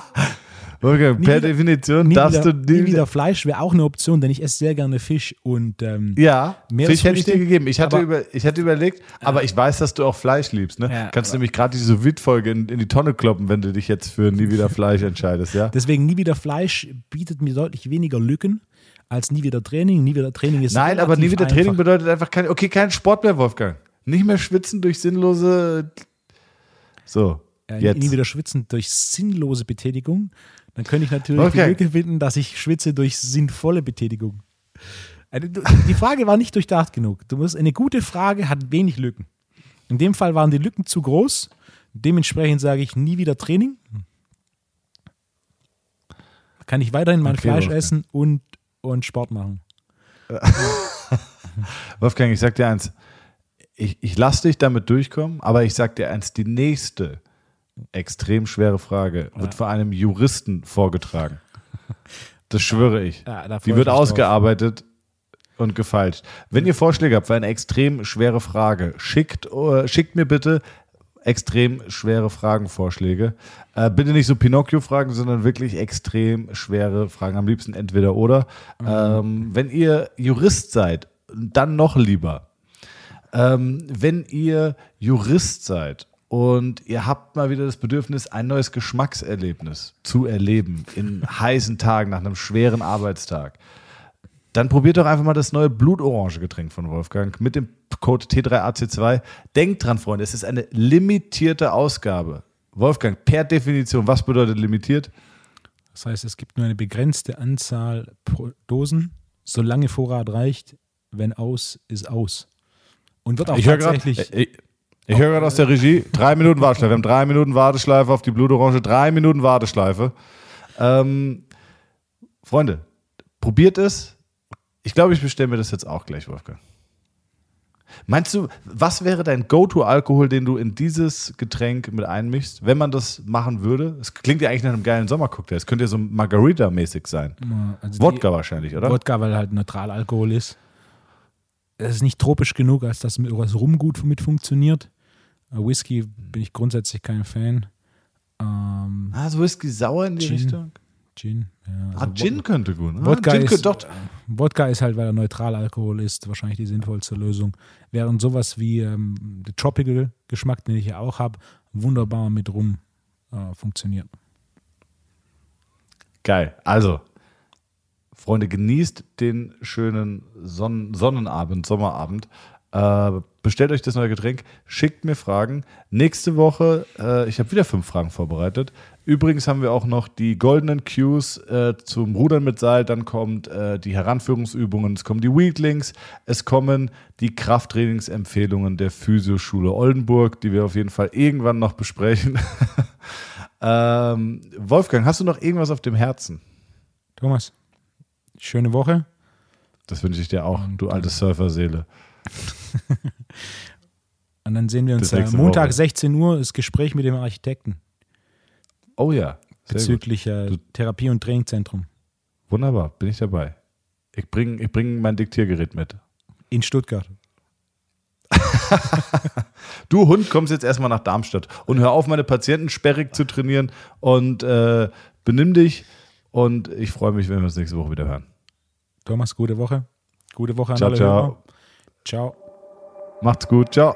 Wolfgang, per wieder- Definition Nie, darfst wieder, du nie wieder Fleisch wäre auch eine Option, denn ich esse sehr gerne Fisch und ähm, Ja, Fisch hätte ich dir gegeben. Ich hatte, aber- über, ich hatte überlegt, aber ich weiß, dass du auch Fleisch liebst. Ne? Ja, Kannst aber- nämlich gerade diese Sous-Vide-Folge in, in die Tonne kloppen, wenn du dich jetzt für nie wieder Fleisch entscheidest. Ja? deswegen nie wieder Fleisch bietet mir deutlich weniger Lücken als nie wieder Training. Nie wieder Training ist Nein, aber nie wieder Training einfach. bedeutet einfach kein, okay, kein Sport mehr, Wolfgang. Nicht mehr schwitzen durch sinnlose. So, äh, jetzt. nie wieder schwitzen durch sinnlose Betätigung, dann könnte ich natürlich Wolfgang. die Lücke finden, dass ich schwitze durch sinnvolle Betätigung. Die Frage war nicht durchdacht genug. Du musst, eine gute Frage hat wenig Lücken. In dem Fall waren die Lücken zu groß. Dementsprechend sage ich nie wieder Training. Kann ich weiterhin mein Okay, Fleisch Wolfgang. essen und, und Sport machen. <laughs> Wolfgang, ich sag dir eins. Ich, ich lasse dich damit durchkommen, aber ich sag dir eins: die nächste extrem schwere Frage wird von einem Juristen vorgetragen. Das schwöre ich. Ja, Die ich wird mich drauf. ausgearbeitet und gefeilscht. Wenn ihr Vorschläge habt für eine extrem schwere Frage, schickt, äh, schickt mir bitte extrem schwere Fragenvorschläge. Äh, bitte nicht so Pinocchio-Fragen, sondern wirklich extrem schwere Fragen. Am liebsten entweder oder. Ähm, wenn ihr Jurist seid, dann noch lieber. Ähm, wenn ihr Jurist seid und ihr habt mal wieder das Bedürfnis, ein neues Geschmackserlebnis zu erleben in heißen Tagen nach einem schweren Arbeitstag, dann probiert doch einfach mal das neue blutorange Getränk von Wolfgang mit dem Code T3AC2. Denkt dran, Freunde, es ist eine limitierte Ausgabe. Wolfgang, per Definition, was bedeutet limitiert? Das heißt, es gibt nur eine begrenzte Anzahl pro Dosen, solange Vorrat reicht. Wenn aus, ist aus. Und wird auch Ich höre gerade tatsächlich. ich, ich höre gerade aus der Regie, drei Minuten Warteschleife. Wir haben drei Minuten Warteschleife auf die Blutorange, drei Minuten Warteschleife. Ähm, Freunde, probiert es. Ich glaube, ich bestelle mir das jetzt auch gleich, Wolfgang. Meinst du, was wäre dein Go-To-Alkohol, den du in dieses Getränk mit einmischst, wenn man das machen würde? Es klingt ja eigentlich nach einem geilen Sommercocktail. Es könnte ja so Margarita-mäßig sein. also Wodka wahrscheinlich, oder? Wodka, weil halt Neutralalkohol ist. Es ist nicht tropisch genug, als dass mit was Rum gut mit funktioniert. Äh, Whisky bin ich grundsätzlich kein Fan. Ähm, Ah, so Whisky sauer in die Gin. Richtung? Gin. Ja, Ah, also Gin könnte gut. Ah, Wodka Gin ist, könnte, doch, Wodka ist halt, weil er Neutralalkohol ist, wahrscheinlich die sinnvollste Lösung. Während sowas wie ähm, der Tropical-Geschmack, den ich ja auch habe, wunderbar mit Rum äh, funktioniert. Geil. Also, Freunde, genießt den schönen Sonnen Sonnenabend, Sommerabend. Äh, bestellt euch das neue Getränk, schickt mir Fragen. Nächste Woche, äh, ich habe wieder fünf Fragen vorbereitet. Übrigens haben wir auch noch die goldenen Cues äh, zum Rudern mit Seil. Dann kommt äh, die Heranführungsübungen, es kommen die Weaklings, es kommen die Krafttrainingsempfehlungen der Physioschule Oldenburg, die wir auf jeden Fall irgendwann noch besprechen. <laughs> ähm, Wolfgang, hast du noch irgendwas auf dem Herzen? Thomas, schöne Woche. Das wünsche ich dir auch, du alte Surferseele. <laughs> Und dann sehen wir uns nächste Montag Woche. 16 Uhr, das Gespräch mit dem Architekten Oh ja, bezüglich äh, Therapie- und Trainingzentrum Wunderbar, bin ich dabei. Ich bringe ich bring mein Diktiergerät mit. in Stuttgart. <laughs> Du Hund, kommst jetzt erstmal nach Darmstadt und hör auf, meine Patienten sperrig zu trainieren und äh, benimm dich. Und ich freue mich, wenn wir uns nächste Woche wieder hören. Thomas, gute Woche. Gute Woche an Ciao, alle ciao. Hörer. Ciao. Macht's gut, ciao.